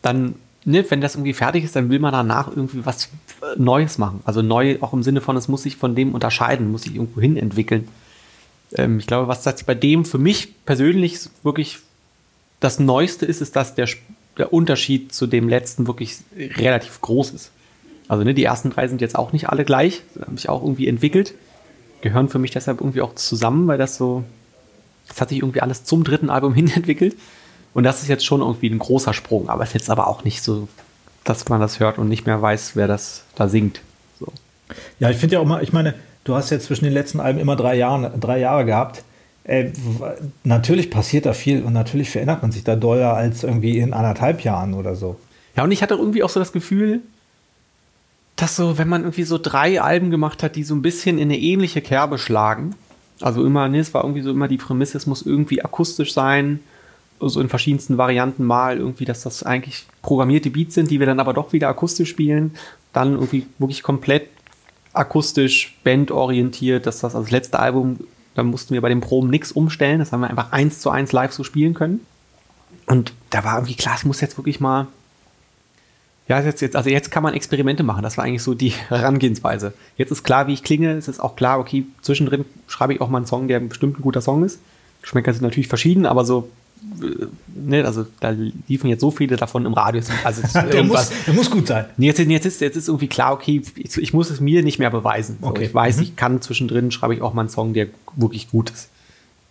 dann, ne, wenn das irgendwie fertig ist, dann will man danach irgendwie was Neues machen. Also neu auch im Sinne von, es muss sich von dem unterscheiden, muss sich irgendwo hin entwickeln ähm, ich glaube, was das bei dem für mich persönlich wirklich das Neueste ist, ist, dass der, der Unterschied zu dem letzten wirklich relativ groß ist. Also ne, die ersten drei sind jetzt auch nicht alle gleich, haben sich auch irgendwie entwickelt, gehören für mich deshalb irgendwie auch zusammen, weil das so, das hat sich irgendwie alles zum dritten Album (laughs) hin entwickelt. Und das ist jetzt schon irgendwie ein großer Sprung, aber es ist jetzt aber auch nicht so, dass man das hört und nicht mehr weiß, wer das da singt. So. Ja, ich finde ja auch mal, ich meine, du hast jetzt zwischen den letzten Alben immer drei, Jahren, drei Jahre gehabt. Äh, natürlich passiert da viel und natürlich verändert man sich da doller als irgendwie in anderthalb Jahren oder so. Ja, und ich hatte irgendwie auch so das Gefühl, dass so, wenn man irgendwie so drei Alben gemacht hat, die so ein bisschen in eine ähnliche Kerbe schlagen, also immer, ne, es war irgendwie so immer die Prämisse, es muss irgendwie akustisch sein, so in verschiedensten Varianten mal irgendwie, dass das eigentlich programmierte Beats sind, die wir dann aber doch wieder akustisch spielen, dann irgendwie wirklich komplett akustisch, bandorientiert, dass das, also das letzte Album, da mussten wir bei den Proben nichts umstellen, das haben wir einfach eins zu eins live so spielen können. Und da war irgendwie klar, es muss jetzt wirklich mal, ja, jetzt, jetzt, also jetzt kann man Experimente machen, das war eigentlich so die (laughs) Herangehensweise. Jetzt ist klar, wie ich klinge, es ist auch klar, okay, zwischendrin schreibe ich auch mal einen Song, der bestimmt ein guter Song ist. Geschmäcker sind natürlich verschieden, aber so ne, also da liefen jetzt so viele davon im Radio. Also (laughs) der, muss, der muss gut sein. Jetzt, jetzt, ist, jetzt ist irgendwie klar, okay, ich, ich muss es mir nicht mehr beweisen. So, okay. Ich weiß, mhm. ich kann zwischendrin, schreibe ich auch mal einen Song, der wirklich gut ist.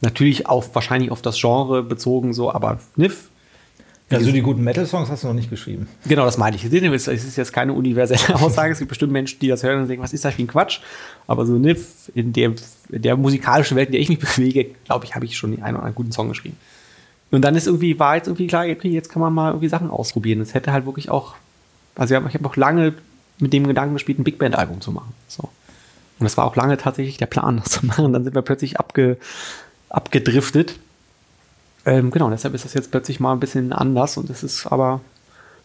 Natürlich auf, wahrscheinlich auf das Genre bezogen, so, aber Niff. Also die guten Metal-Songs hast du noch nicht geschrieben. Genau, das meine ich. Es ist jetzt keine universelle (laughs) Aussage. Es gibt bestimmt Menschen, die das hören und denken, was ist das für ein Quatsch? Aber so ne, in, der, in der musikalischen Welt, in der ich mich bewege, glaube ich, habe ich schon einen oder einen guten Song geschrieben. Und dann ist irgendwie, war jetzt irgendwie klar, jetzt kann man mal irgendwie Sachen ausprobieren. Es hätte halt wirklich auch, also ich habe auch lange mit dem Gedanken gespielt, ein Big Band-Album zu machen. So. Und das war auch lange tatsächlich der Plan, (laughs) das zu machen. Dann sind wir plötzlich abge, abgedriftet. Ähm, genau, deshalb ist das jetzt plötzlich mal ein bisschen anders und es ist aber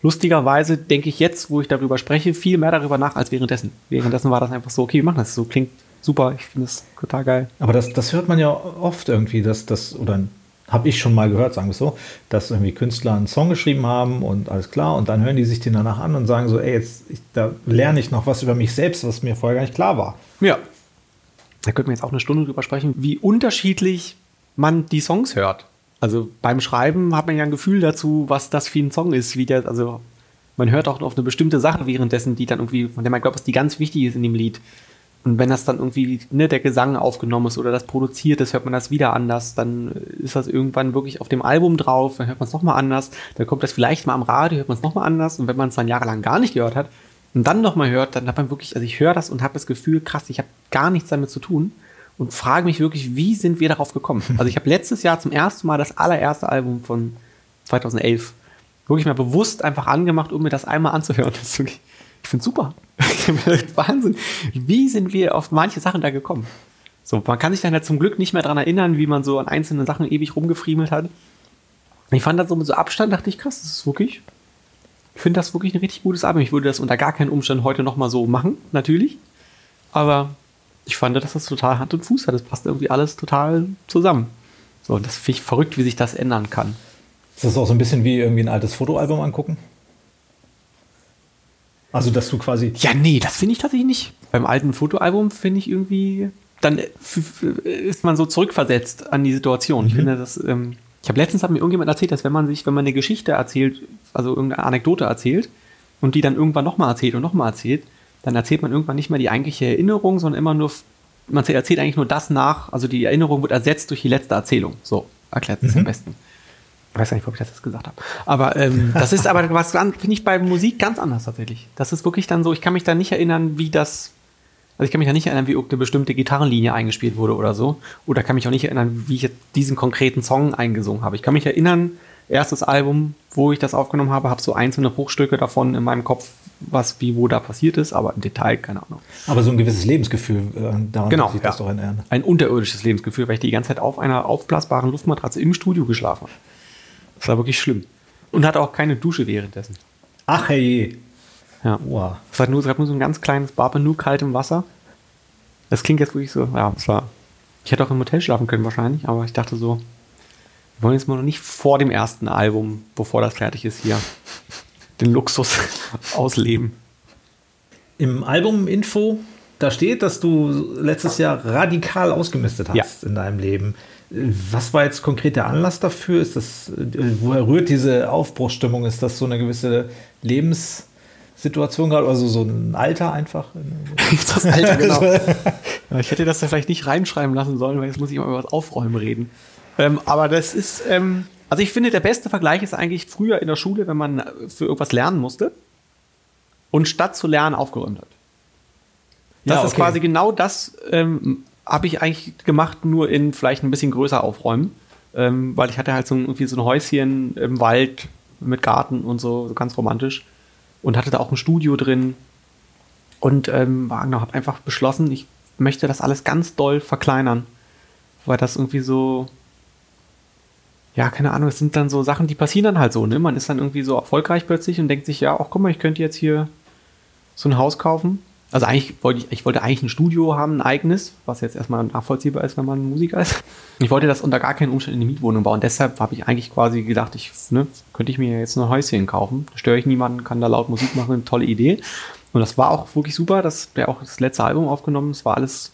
lustigerweise, denke ich jetzt, wo ich darüber spreche, viel mehr darüber nach als währenddessen. Währenddessen war das einfach so, okay, wir machen das so, klingt super, ich finde es total geil. Aber das, das hört man ja oft irgendwie, dass das, oder habe ich schon mal gehört, sagen wir es so, dass irgendwie Künstler einen Song geschrieben haben und alles klar und dann hören die sich den danach an und sagen so, ey, jetzt ich, da lerne ich noch was über mich selbst, was mir vorher gar nicht klar war. Ja. Da könnten wir jetzt auch eine Stunde drüber sprechen, wie unterschiedlich man die Songs hört. Also beim Schreiben hat man ja ein Gefühl dazu, was das für ein Song ist, wie der, also man hört auch auf eine bestimmte Sache währenddessen, die dann irgendwie, von der man glaubt, dass die ganz wichtig ist in dem Lied. Und wenn das dann irgendwie ne, der Gesang aufgenommen ist oder das produziert ist, hört man das wieder anders. Dann ist das irgendwann wirklich auf dem Album drauf, dann hört man es nochmal anders. Dann kommt das vielleicht mal am Radio, hört man es nochmal anders. Und wenn man es dann jahrelang gar nicht gehört hat und dann nochmal hört, dann hat man wirklich, also ich höre das und habe das Gefühl, krass, ich habe gar nichts damit zu tun und frage mich wirklich, wie sind wir darauf gekommen? (laughs) Also ich habe letztes Jahr zum ersten Mal das allererste Album von 2011 wirklich mal bewusst einfach angemacht, um mir das einmal anzuhören. (laughs) Das ist wirklich, ich finde super. (laughs) Wahnsinn. Wie sind wir auf manche Sachen da gekommen? So, man kann sich dann ja zum Glück nicht mehr daran erinnern, wie man so an einzelnen Sachen ewig rumgefriemelt hat. Ich fand das so mit so Abstand, dachte ich, krass, das ist wirklich, ich finde das wirklich ein richtig gutes Album. Ich würde das unter gar keinen Umständen heute nochmal so machen, natürlich. Aber ich fand, dass das total Hand und Fuß hat. Das passt irgendwie alles total zusammen. So, das finde ich verrückt, wie sich das ändern kann. Ist das auch so ein bisschen wie irgendwie ein altes Fotoalbum angucken? Also, dass du quasi. Ja, nee, das finde ich tatsächlich nicht. Beim alten Fotoalbum finde ich irgendwie, dann ist man so zurückversetzt an die Situation. Mhm. Ich finde das, ähm, ich habe letztens hat mir irgendjemand erzählt, dass wenn man sich, wenn man eine Geschichte erzählt, also irgendeine Anekdote erzählt und die dann irgendwann nochmal erzählt und nochmal erzählt, dann erzählt man irgendwann nicht mehr die eigentliche Erinnerung, sondern immer nur, man erzählt eigentlich nur das nach, also die Erinnerung wird ersetzt durch die letzte Erzählung. So erklärt es mhm. am besten. Ich weiß gar nicht, ob ich das jetzt gesagt habe. Aber ähm, das ist aber was, finde ich, bei Musik ganz anders tatsächlich. Das ist wirklich dann so, ich kann mich da nicht erinnern, wie das. Also ich kann mich da nicht erinnern, wie eine bestimmte Gitarrenlinie eingespielt wurde oder so. Oder kann mich auch nicht erinnern, wie ich jetzt diesen konkreten Song eingesungen habe. Ich kann mich erinnern, erstes Album, wo ich das aufgenommen habe, habe so einzelne Bruchstücke davon in meinem Kopf, was wie wo da passiert ist, aber im Detail keine Ahnung. Aber so ein gewisses Lebensgefühl, äh, daran genau, sieht ja. das doch in Ein unterirdisches Lebensgefühl, weil ich die ganze Zeit auf einer aufblasbaren Luftmatratze im Studio geschlafen habe. Das war wirklich schlimm. Und hatte auch keine Dusche währenddessen. Ach hey. Ja. Wow. Es gab nur, nur so ein ganz kleines Bad mit nur kaltem Wasser. Das klingt jetzt wirklich so, ja, es war. Ich hätte auch im Hotel schlafen können wahrscheinlich, aber ich dachte so, wir wollen jetzt mal noch nicht vor dem ersten Album, bevor das fertig ist, hier den Luxus (laughs) ausleben. Im Album-Info, da steht, dass du letztes Jahr radikal ausgemistet hast ja. in deinem Leben. Was war jetzt konkret der Anlass dafür? Ist das, woher rührt diese Aufbruchsstimmung? Ist das so eine gewisse Lebenssituation gerade, also so ein Alter einfach? (laughs) das Alter, (laughs) genau. ja, ich hätte das da vielleicht nicht reinschreiben lassen sollen, weil jetzt muss ich mal über was Aufräumen reden. Ähm, aber das ist, ähm, also ich finde, der beste Vergleich ist eigentlich früher in der Schule, wenn man für irgendwas lernen musste und statt zu lernen aufgeräumt hat. Das ja, okay. ist quasi genau das, ähm, habe ich eigentlich gemacht, nur in vielleicht ein bisschen größer aufräumen. Ähm, weil ich hatte halt so, irgendwie so ein Häuschen im Wald mit Garten und so, so ganz romantisch. Und hatte da auch ein Studio drin. Und ähm, genau, habe einfach beschlossen, ich möchte das alles ganz doll verkleinern. Weil das irgendwie so, ja, keine Ahnung, es sind dann so Sachen, die passieren dann halt so, ne? Man ist dann irgendwie so erfolgreich plötzlich und denkt sich, ja, ach guck mal, ich könnte jetzt hier so ein Haus kaufen also eigentlich wollte ich, ich wollte eigentlich ein Studio haben, ein eigenes, was jetzt erstmal nachvollziehbar ist, wenn man Musiker ist. Ich wollte das unter gar keinen Umständen in eine Mietwohnung bauen. Deshalb habe ich eigentlich quasi gedacht, ich, ne, könnte ich mir jetzt ein Häuschen kaufen. Da störe ich niemanden, kann da laut Musik machen, tolle Idee. Und das war auch wirklich super. Das wäre auch das letzte Album aufgenommen. Es war alles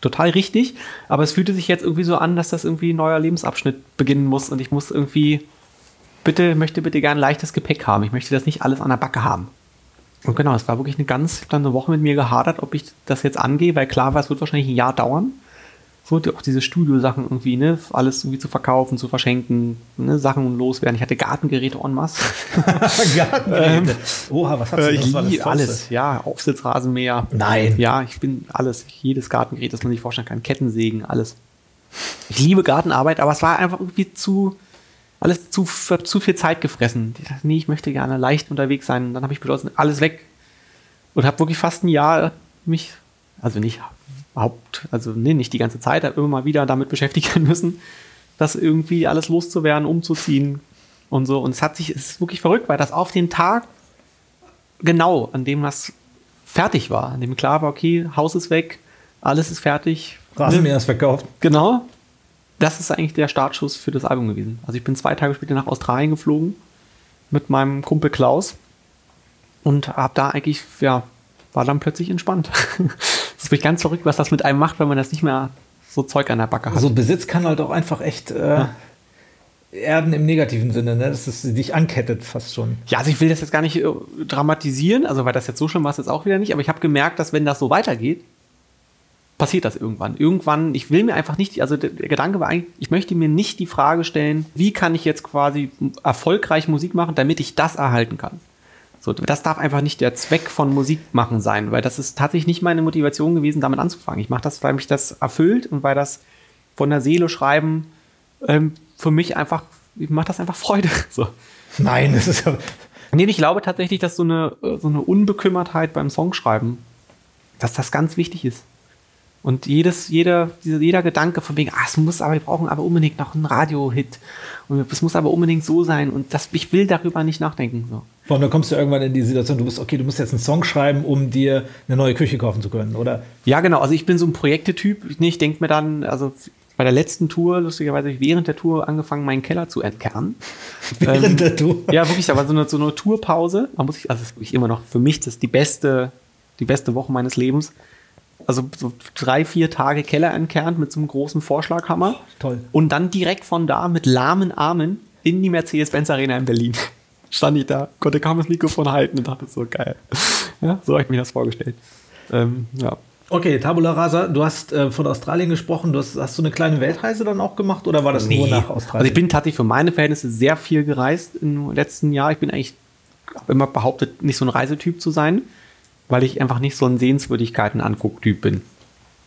total richtig. Aber es fühlte sich jetzt irgendwie so an, dass das irgendwie ein neuer Lebensabschnitt beginnen muss. Und ich muss irgendwie, bitte, möchte bitte gerne leichtes Gepäck haben. Ich möchte das nicht alles an der Backe haben. Und genau, es war wirklich eine ganz, dann eine Woche mit mir gehadert, ob ich das jetzt angehe, weil klar war, es wird wahrscheinlich ein Jahr dauern. so auch diese Studiosachen irgendwie, ne, alles irgendwie zu verkaufen, zu verschenken, ne, Sachen loswerden. Ich hatte Gartengeräte en masse. (laughs) Gartengeräte. Ähm, Oha, was hast du? Äh, ich liebe alles, ja, Aufsitzrasenmäher. Nein. Ja, ich bin alles, jedes Gartengerät, das man sich vorstellen kann, Kettensägen, alles. Ich liebe Gartenarbeit, aber es war einfach irgendwie zu, alles zu, zu viel Zeit gefressen. Ich dachte, nee, ich möchte gerne leicht unterwegs sein. Und dann habe ich beschlossen, alles weg. Und habe wirklich fast ein Jahr mich, also nicht Haupt, also nee, nicht die ganze Zeit, aber immer mal wieder damit (laughs) beschäftigen müssen, das irgendwie alles loszuwerden, umzuziehen und so. Und es hat sich, es ist wirklich verrückt, weil das auf den Tag genau, an dem das fertig war, an dem klar war, okay, Haus ist weg, alles ist fertig. Rasenmäher ist verkauft. Genau. Das ist eigentlich der Startschuss für das Album gewesen. Also ich bin zwei Tage später nach Australien geflogen mit meinem Kumpel Klaus und habe da eigentlich, ja, war dann plötzlich entspannt. (laughs) Das ist wirklich ganz verrückt, was das mit einem macht, wenn man das nicht mehr so Zeug an der Backe hat. So Besitz kann halt auch einfach echt äh, ja. erden im negativen Sinne, ne? dass es dich ankettet fast schon. Ja, also ich will das jetzt gar nicht äh, dramatisieren, also weil das jetzt so schlimm war es jetzt auch wieder nicht, aber ich habe gemerkt, dass wenn das so weitergeht, passiert das irgendwann. Irgendwann, ich will mir einfach nicht, also der, Gedanke war eigentlich, ich möchte mir nicht die Frage stellen, wie kann ich jetzt quasi erfolgreich Musik machen, damit ich das erhalten kann. So, das darf einfach nicht der Zweck von Musik machen sein, weil das ist tatsächlich nicht meine Motivation gewesen, damit anzufangen. Ich mache das, weil mich das erfüllt und weil das von der Seele schreiben ähm, für mich einfach, ich mache das einfach Freude. (laughs) So. Nein, das ist ja. Nee, ich glaube tatsächlich, dass so eine, so eine Unbekümmertheit beim Songschreiben, dass das ganz wichtig ist. Und jedes, jeder, jeder Gedanke von wegen, ah, es muss aber, wir brauchen aber unbedingt noch einen Radio-Hit. Und es muss aber unbedingt so sein. Und das, ich will darüber nicht nachdenken. So. Und dann kommst du irgendwann in die Situation, du bist, okay, du musst jetzt einen Song schreiben, um dir eine neue Küche kaufen zu können, oder? Ja, genau. Also ich bin so ein Projektetyp. Ich denke mir dann, also bei der letzten Tour, lustigerweise, habe ich während der Tour angefangen, meinen Keller zu entkernen. (laughs) Während ähm, der Tour? Ja, wirklich, da war so eine, so eine Tourpause. Man muss ich, also das ist wirklich immer noch für mich das die beste, die beste Woche meines Lebens also so drei, vier Tage Keller entkernt mit so einem großen Vorschlaghammer. Toll. Und dann direkt von da mit lahmen Armen in die Mercedes-Benz Arena in Berlin. (laughs) Stand ich da, konnte kaum das Mikrofon halten und dachte so, geil. (laughs) Ja, so habe ich mir das vorgestellt. Ähm, ja. Okay, Tabula Rasa, du hast äh, von Australien gesprochen. Du hast, hast du eine kleine Weltreise dann auch gemacht oder war das nee. nur nach Australien? Also ich bin tatsächlich für meine Verhältnisse sehr viel gereist im letzten Jahr. Ich bin eigentlich, habe immer behauptet, nicht so ein Reisetyp zu sein weil ich einfach nicht so ein Sehenswürdigkeiten-Anguck-Typ bin.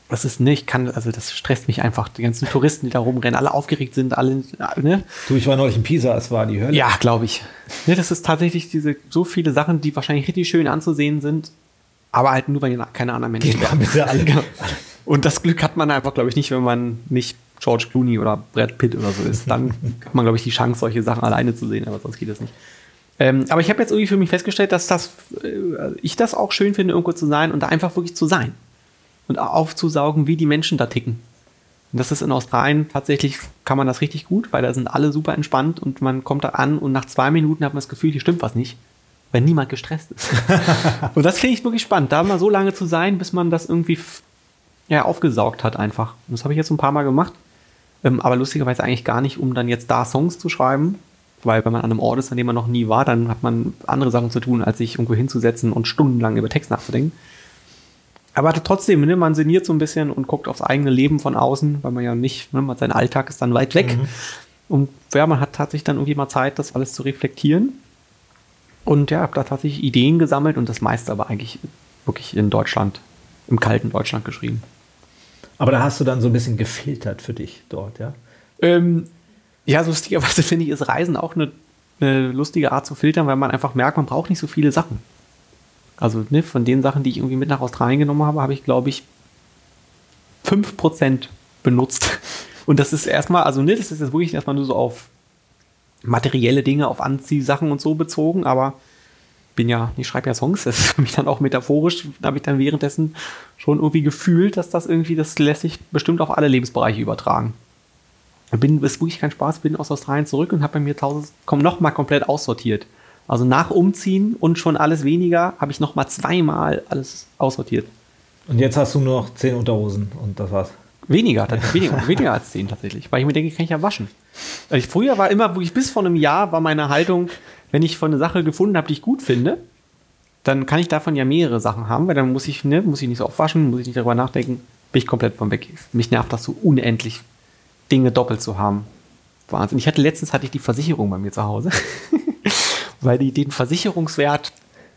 Das ist nicht, kann, also das stresst mich einfach. Die ganzen Touristen, die da rumrennen, alle aufgeregt sind, alle, ne? Du, ich war neulich in Pisa, es war die Hölle. Ja, glaube ich. Ne, das ist tatsächlich diese, so viele Sachen, die wahrscheinlich richtig schön anzusehen sind, aber halt nur, weil keine anderen Menschen Geht bitte alle. Genau. Und das Glück hat man einfach, glaube ich, nicht, wenn man nicht George Clooney oder Brad Pitt oder so ist. Dann (laughs) hat man, glaube ich, die Chance, solche Sachen alleine zu sehen, aber sonst geht das nicht. Ähm, aber ich habe jetzt irgendwie für mich festgestellt, dass das, äh, ich das auch schön finde, irgendwo zu sein und da einfach wirklich zu sein. Und aufzusaugen, wie die Menschen da ticken. Und das ist in Australien tatsächlich, kann man das richtig gut, weil da sind alle super entspannt und man kommt da an und nach zwei Minuten hat man das Gefühl, hier stimmt was nicht, weil niemand gestresst ist. (laughs) und das finde ich wirklich spannend, da mal so lange zu sein, bis man das irgendwie ja, aufgesaugt hat einfach. Und das habe ich jetzt ein paar Mal gemacht. Ähm, aber lustigerweise eigentlich gar nicht, um dann jetzt da Songs zu schreiben, weil wenn man an einem Ort ist, an dem man noch nie war, dann hat man andere Sachen zu tun, als sich irgendwo hinzusetzen und stundenlang über Text nachzudenken. Aber trotzdem, ne, man sinniert so ein bisschen und guckt aufs eigene Leben von außen, weil man ja nicht, ne, man, sein Alltag ist dann weit weg. Mhm. Und ja, man hat tatsächlich dann irgendwie mal Zeit, das alles zu reflektieren. Und ja, habe da tatsächlich Ideen gesammelt und das meiste aber eigentlich wirklich in Deutschland, im kalten Deutschland geschrieben. Aber da hast du dann so ein bisschen gefiltert für dich dort, ja? Ähm, ja, lustigerweise (laughs) finde ich, ist Reisen auch eine, eine lustige Art zu filtern, weil man einfach merkt, man braucht nicht so viele Sachen. Also ne, von den Sachen, die ich irgendwie mit nach Australien genommen habe, habe ich, glaube ich, 5% benutzt. (laughs) Und das ist erstmal, also ne, das ist jetzt wirklich erstmal nur so auf materielle Dinge, auf Anziehsachen und so bezogen, aber bin ja, ich schreibe ja Songs, das ist für mich dann auch metaphorisch, da habe ich dann währenddessen schon irgendwie gefühlt, dass das irgendwie, das lässt sich bestimmt auf alle Lebensbereiche übertragen bin, ist wirklich kein Spaß, bin aus Australien zurück und habe bei mir tausend, komm, noch mal komplett aussortiert. Also nach Umziehen und schon alles weniger habe ich noch mal zweimal alles aussortiert. Und jetzt hast du nur noch zehn Unterhosen und das war's. Weniger, (laughs) weniger, weniger als zehn tatsächlich, weil ich mir denke, kann ich ja waschen. Also ich, früher war immer, wo ich bis vor einem Jahr war meine Haltung, wenn ich von einer Sache gefunden habe, die ich gut finde, dann kann ich davon ja mehrere Sachen haben, weil dann muss ich, ne, muss ich nicht so oft waschen, muss ich nicht darüber nachdenken, bin ich komplett von weg. Mich nervt das so unendlich, Dinge doppelt zu haben. Wahnsinn. Ich hatte letztens hatte ich die Versicherung bei mir zu Hause, (laughs) weil die den Versicherungswert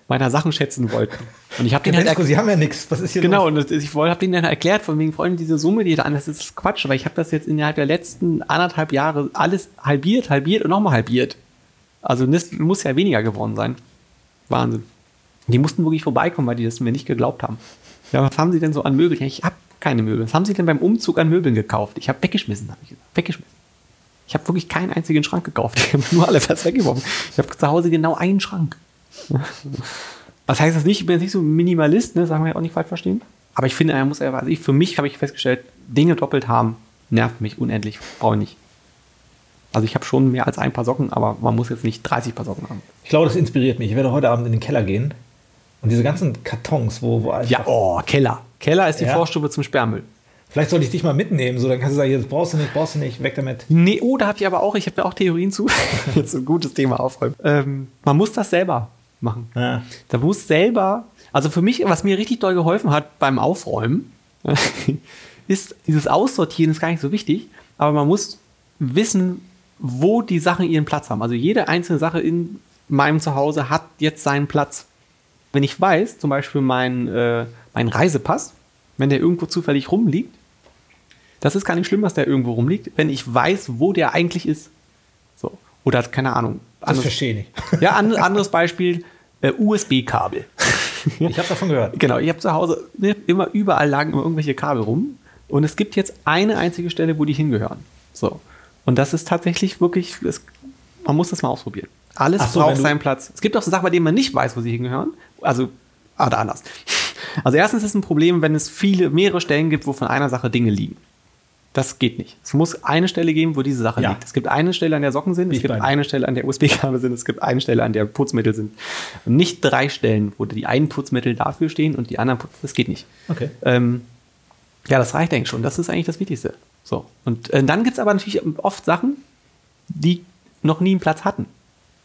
meiner Sachen schätzen wollten. Und ich habe denen halt Sie haben ja nichts. Was ist hier Genau, los? und ich habe denen dann erklärt, von wegen, vor allem diese Summe, die da an, das ist Quatsch, weil ich habe das jetzt innerhalb der letzten anderthalb Jahre alles halbiert, halbiert und nochmal halbiert. Also das muss ja weniger geworden sein. Wahnsinn. Die mussten wirklich vorbeikommen, weil die das mir nicht geglaubt haben. Ja, was haben sie denn so an Möbeln? Ich habe keine Möbel. Was haben sie denn beim Umzug an Möbeln gekauft? Ich habe weggeschmissen, habe ich gesagt. Weggeschmissen. Ich habe wirklich keinen einzigen Schrank gekauft. (laughs) Ich habe nur alle was weggeworfen. Ich habe zu Hause genau einen Schrank. (laughs) Was heißt das nicht? Ich bin jetzt nicht so Minimalist, ne? sagen wir ja auch nicht falsch verstehen. Aber ich finde, er muss, also ich, für mich habe ich festgestellt, Dinge doppelt haben, nervt mich unendlich. Brauche ich nicht. Also ich habe schon mehr als ein paar Socken, aber man muss jetzt nicht 30 Paar Socken haben. Ich glaube, das inspiriert mich. Ich werde heute Abend in den Keller gehen und diese ganzen Kartons, wo, wo Ja, oh, Keller. Keller ist die ja. Vorstufe zum Sperrmüll. Vielleicht sollte ich dich mal mitnehmen, so dann kannst du sagen, das brauchst du nicht, brauchst du nicht, weg damit. Nee, oh, da habe ich aber auch, ich habe ja auch Theorien zu. (laughs) Jetzt ein gutes Thema aufräumen. Ähm, man muss das selber machen. Ja. Da muss selber, also für mich, was mir richtig doll geholfen hat beim Aufräumen, (laughs) ist dieses Aussortieren ist gar nicht so wichtig, aber man muss wissen, wo die Sachen ihren Platz haben. Also jede einzelne Sache in meinem Zuhause hat jetzt seinen Platz. Wenn ich weiß, zum Beispiel mein, äh, mein Reisepass, wenn der irgendwo zufällig rumliegt, das ist gar nicht schlimm, dass der irgendwo rumliegt, wenn ich weiß, wo der eigentlich ist. So. Oder keine Ahnung. Das verstehe ich. (laughs) Ja, an, anderes Beispiel, äh, USB-Kabel. (laughs) Ich habe davon gehört. Genau, ich habe zu Hause ne, immer überall lagen immer irgendwelche Kabel rum. Und es gibt jetzt eine einzige Stelle, wo die hingehören. So. Und das ist tatsächlich wirklich, das, man muss das mal ausprobieren. Alles so, braucht seinen Platz. Es gibt auch so Sachen, bei denen man nicht weiß, wo sie hingehören. Also, oder anders. Also erstens ist es ein Problem, wenn es viele, mehrere Stellen gibt, wo von einer Sache Dinge liegen. Das geht nicht. Es muss eine Stelle geben, wo diese Sache ja. liegt. Es gibt eine Stelle, an der Socken sind, es gibt eine Stelle, an der USB-Kabel sind, es gibt eine Stelle, an der Putzmittel sind. Und nicht drei Stellen, wo die einen Putzmittel dafür stehen und die anderen Putzmittel. Das geht nicht. Okay. Ähm, ja, das reicht eigentlich schon. Das ist eigentlich das Wichtigste. So. Und äh, dann gibt es aber natürlich oft Sachen, die noch nie einen Platz hatten.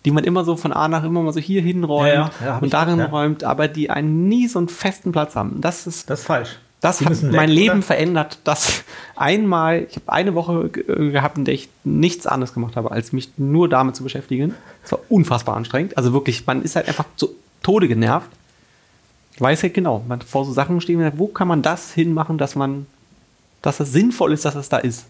Die man immer so von A nach immer mal so hier hinräumt ja, ja, und darin räumt, aber die einen nie so einen festen Platz haben. Das ist, das ist falsch. Das Die hat mein weg, Leben oder? verändert. Das einmal, ich habe eine Woche gehabt, in der ich nichts anderes gemacht habe, als mich nur damit zu beschäftigen. Das war unfassbar anstrengend. Also wirklich, man ist halt einfach zu Tode genervt. Ich weiß halt genau, man vor so Sachen stehen, wo kann man das hinmachen, dass man, dass es sinnvoll ist, dass es da ist.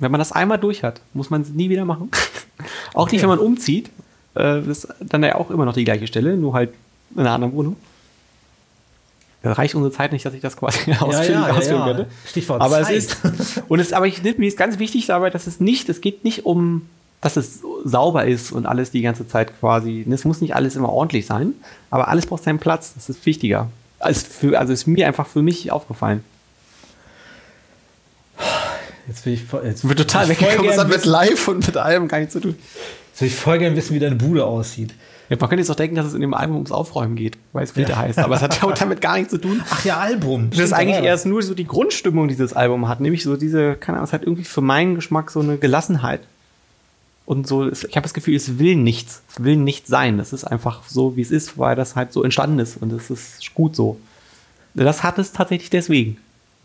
Wenn man das einmal durch hat, muss man es nie wieder machen. (laughs) auch okay. nicht, wenn man umzieht. Äh, das ist dann ja auch immer noch die gleiche Stelle, nur halt in einer anderen Wohnung. Da reicht unsere Zeit nicht, dass ich das quasi (laughs) ausführen, ja, ja, ausführen ja, könnte. Stichwort aber Zeit. Es ist, und es, aber ich, mir ist ganz wichtig dabei, dass es nicht, es geht nicht um, dass es sauber ist und alles die ganze Zeit quasi, es muss nicht alles immer ordentlich sein, aber alles braucht seinen Platz, das ist wichtiger. Also, für, also ist mir einfach für mich aufgefallen. Jetzt bin ich jetzt wird total weggekommen, das hat mit Live und mit allem gar nichts zu tun. Jetzt will ich voll gerne wissen, wie deine Bude aussieht. Ja, man könnte jetzt auch denken, dass es in dem Album ums Aufräumen geht, weil es Filter ja. heißt. Aber es hat (laughs) damit gar nichts zu tun. Ach ja, Album. Das ist eigentlich erst nur so die Grundstimmung, die dieses Album hat. Nämlich so diese, keine Ahnung, es hat irgendwie für meinen Geschmack so eine Gelassenheit. Und so, ich habe das Gefühl, es will nichts. Es will nicht sein. Das ist einfach so, wie es ist, weil das halt so entstanden ist. Und es ist gut so. Das hat es tatsächlich deswegen.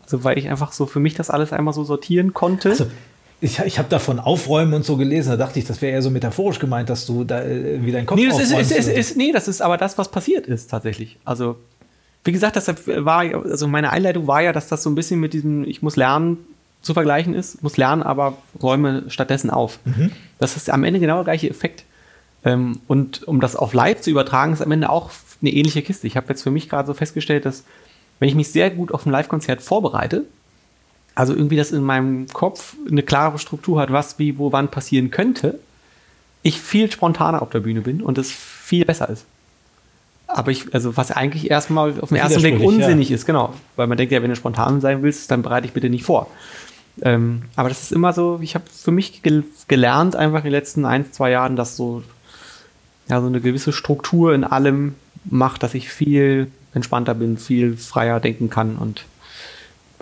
Also, weil ich einfach so für mich das alles einmal so sortieren konnte. Also, ich, ich habe davon Aufräumen und so gelesen, da dachte ich, das wäre eher so metaphorisch gemeint, dass du da äh, wieder deinen Kopf nee, das ist, ist, ist, ist, nee, das ist aber das, was passiert ist tatsächlich. Also, wie gesagt, das war, also meine Einleitung war ja, dass das so ein bisschen mit diesem, ich muss lernen, zu vergleichen ist, muss lernen, aber räume stattdessen auf. Mhm. Das ist am Ende genau der gleiche Effekt. Ähm, und um das auf Live zu übertragen, ist am Ende auch eine ähnliche Kiste. Ich habe jetzt für mich gerade so festgestellt, dass wenn ich mich sehr gut auf ein Live-Konzert vorbereite, also irgendwie das in meinem Kopf eine klare Struktur hat, was wie wo wann passieren könnte, ich viel spontaner auf der Bühne bin und es viel besser ist. Aber ich, also was eigentlich erstmal auf den ersten Blick unsinnig ja. ist, genau. Weil man denkt ja, wenn du spontan sein willst, dann bereite ich bitte nicht vor. Ähm, aber das ist immer so, ich habe für mich gel gelernt, einfach in den letzten ein, zwei Jahren, dass so, ja, so eine gewisse Struktur in allem macht, dass ich viel entspannter bin, viel freier denken kann und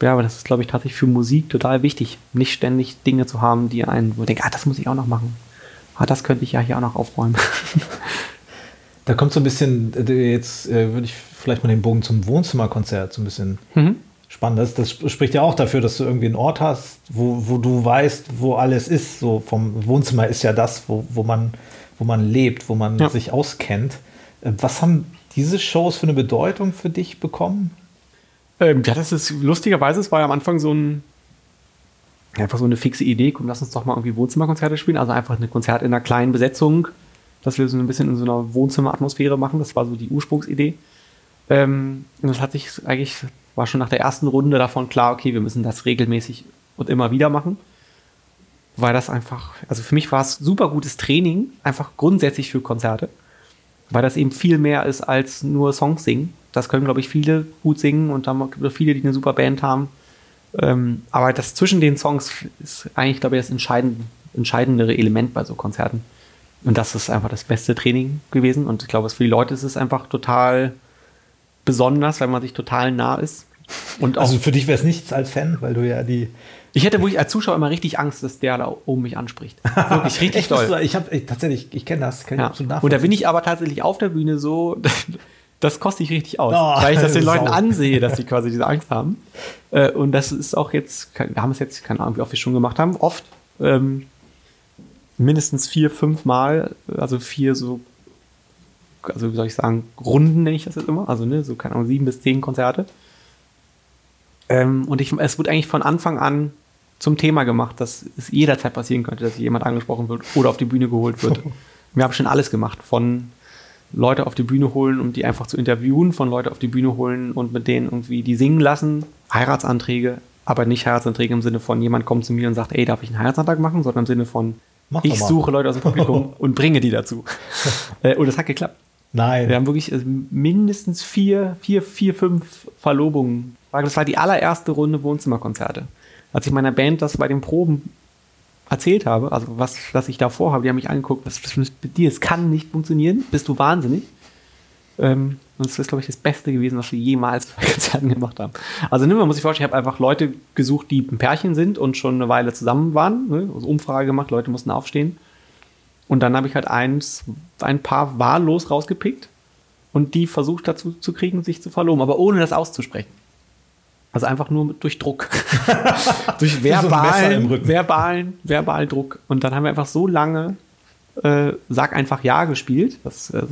ja, aber das ist, glaube ich, tatsächlich für Musik total wichtig, nicht ständig Dinge zu haben, die einen, wo denkt, ah, das muss ich auch noch machen. Ah, das könnte ich ja hier auch noch aufräumen. Da kommt so ein bisschen, äh, jetzt äh, würde ich vielleicht mal den Bogen zum Wohnzimmerkonzert so ein bisschen mhm. spannend. Das, das spricht ja auch dafür, dass du irgendwie einen Ort hast, wo, wo du weißt, wo alles ist. So vom Wohnzimmer ist ja das, wo, wo, man, wo man lebt, wo man ja. sich auskennt. Äh, was haben diese Shows für eine Bedeutung für dich bekommen? Ähm, ja, das ist lustigerweise, es war ja am Anfang so ein einfach so eine fixe Idee, komm, lass uns doch mal irgendwie Wohnzimmerkonzerte spielen, also einfach ein Konzert in einer kleinen Besetzung, dass wir so ein bisschen in so einer Wohnzimmeratmosphäre machen, das war so die Ursprungsidee. Ähm, und das hat sich eigentlich, war schon nach der ersten Runde davon klar, okay, wir müssen das regelmäßig und immer wieder machen. Weil das einfach, also für mich war es super gutes Training, einfach grundsätzlich für Konzerte. Weil das eben viel mehr ist als nur Songs singen. Das können, glaube ich, viele gut singen und es viele, die eine super Band haben. Ähm, aber das zwischen den Songs ist eigentlich, glaube ich, das entscheidend, entscheidendere Element bei so Konzerten. Und das ist einfach das beste Training gewesen. Und ich glaube, für die Leute ist es einfach total besonders, weil man sich total nah ist. Und also für dich wäre es nichts als Fan, weil du ja die. Ich hätte wirklich als Zuschauer immer richtig Angst, dass der da oben mich anspricht. Wirklich richtig Echt, doll. Ich habe tatsächlich, ich kenne das. Kenn ja. Und da bin ich aber tatsächlich auf der Bühne so, (laughs) das kostet ich richtig aus, oh, weil ich das den (laughs) Leuten ansehe, dass sie quasi diese Angst haben. Äh, und das ist auch jetzt, wir haben es jetzt, keine Ahnung, wie oft wir schon gemacht haben, oft ähm, mindestens vier, fünf Mal, also vier so also wie soll ich sagen, Runden nenne ich das jetzt immer, also ne, so keine Ahnung, sieben bis zehn Konzerte. Ähm, und ich, es wird eigentlich von Anfang an zum Thema gemacht, dass es jederzeit passieren könnte, dass jemand angesprochen wird oder auf die Bühne geholt wird. (laughs) Wir haben schon alles gemacht, von Leute auf die Bühne holen, um die einfach zu interviewen, von Leute auf die Bühne holen und mit denen irgendwie die singen lassen, Heiratsanträge, aber nicht Heiratsanträge im Sinne von jemand kommt zu mir und sagt, ey, darf ich einen Heiratsantrag machen, sondern im Sinne von Mach ich suche Leute aus dem Publikum (laughs) und bringe die dazu. (laughs) Äh, und das hat geklappt. Nein. Wir haben wirklich also mindestens vier, vier, vier, fünf Verlobungen. Das war die allererste Runde Wohnzimmerkonzerte. Als ich meiner Band das bei den Proben erzählt habe, also was, was ich da vorhabe, die haben mich angeguckt, was ist mit dir? Es kann nicht funktionieren, bist du wahnsinnig. Ähm, und das ist, glaube ich, das Beste gewesen, was wir jemals (laughs) bei Konzerten gemacht haben. Also nimm, man muss sich vorstellen, ich habe einfach Leute gesucht, die ein Pärchen sind und schon eine Weile zusammen waren. Ne? Also Umfrage gemacht, Leute mussten aufstehen. Und dann habe ich halt eins, ein paar wahllos rausgepickt und die versucht dazu zu kriegen, sich zu verloben, aber ohne das auszusprechen. Also einfach nur durch Druck. (laughs) (laughs) durch verbalen, so verbalen, verbalen Druck. Und dann haben wir einfach so lange äh, Sag einfach Ja gespielt. Das ist, äh,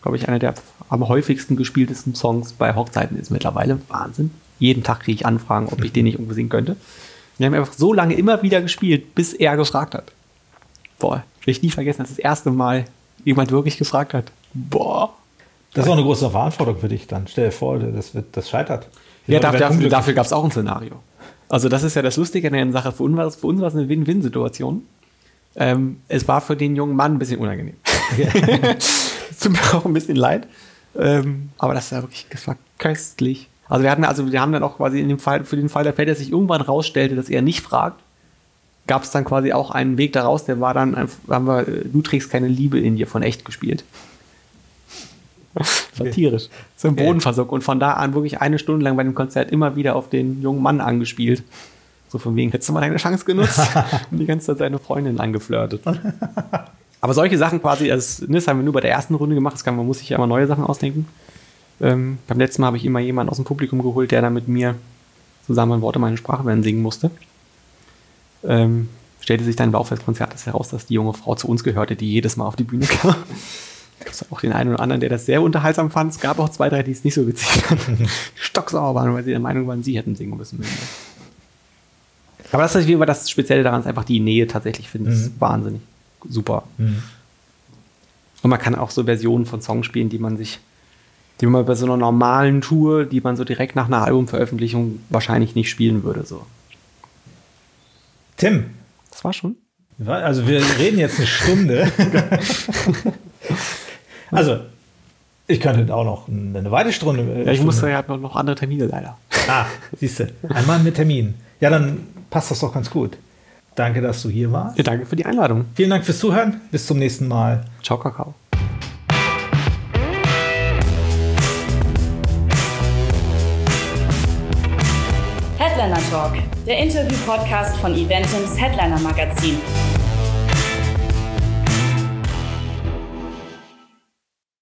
glaube ich, einer der am häufigsten gespieltesten Songs bei Hochzeiten ist mittlerweile. Wahnsinn. Jeden Tag kriege ich Anfragen, ob ich den nicht irgendwo singen könnte. Wir haben einfach so lange immer wieder gespielt, bis er gefragt hat. Boah, will ich nie vergessen, als das erste Mal jemand wirklich gefragt hat. Boah. Das ist auch eine große Verantwortung für dich dann. Stell dir vor, das, wird, das scheitert. Ja, dafür, dafür, dafür gab es auch ein Szenario. Also das ist ja das Lustige an der Sache. Für uns war, für uns war es eine Win-Win-Situation. Ähm, es war für den jungen Mann ein bisschen unangenehm. Es (laughs) (laughs) tut mir auch ein bisschen leid. Ähm, aber das war wirklich, das war köstlich. Also wir hatten, also wir haben dann auch quasi in dem Fall, für den Fall der Fälle, dass sich irgendwann rausstellte, dass er nicht fragt, gab es dann quasi auch einen Weg daraus, der war dann, haben wir Du trägst keine Liebe in dir von echt gespielt. Satirisch. (laughs) So im Boden versucht und von da an wirklich eine Stunde lang bei dem Konzert immer wieder auf den jungen Mann angespielt. So von wegen, hättest du mal deine Chance genutzt (laughs) und die ganze Zeit seine Freundin angeflirtet. Aber solche Sachen quasi, das, das haben wir nur bei der ersten Runde gemacht, das kann, man muss sich ja immer neue Sachen ausdenken. Ähm, beim letzten Mal habe ich immer jemanden aus dem Publikum geholt, der dann mit mir zusammen Worte meine Sprache werden singen musste ähm, stellte sich dann im Laufe des Konzertes heraus, dass die junge Frau zu uns gehörte, die jedes Mal auf die Bühne kam. Es gab auch den einen oder anderen, der das sehr unterhaltsam fand. Es gab auch zwei, drei, die es nicht so witzig fanden. (laughs) Stocksauer waren, weil sie der Meinung waren, sie hätten singen müssen. Aber das ist wie immer das Spezielle daran, ist einfach die Nähe tatsächlich, finde ich mhm. wahnsinnig super. Mhm. Und man kann auch so Versionen von Songs spielen, die man sich, die man bei so einer normalen Tour, die man so direkt nach einer Albumveröffentlichung wahrscheinlich nicht spielen würde. So. Tim. Das war schon. Also wir reden jetzt eine Stunde. (laughs) also, ich könnte auch noch eine weitere Stunde. Äh, ja, ich musste ja noch andere Termine leider. Ah, siehst du. Einmal mit Termin. Ja, dann passt das doch ganz gut. Danke, dass du hier warst. Ja, danke für die Einladung. Vielen Dank fürs Zuhören. Bis zum nächsten Mal. Ciao, Kakao. Headliner Talk, der Interview-Podcast von Eventums Headliner Magazin.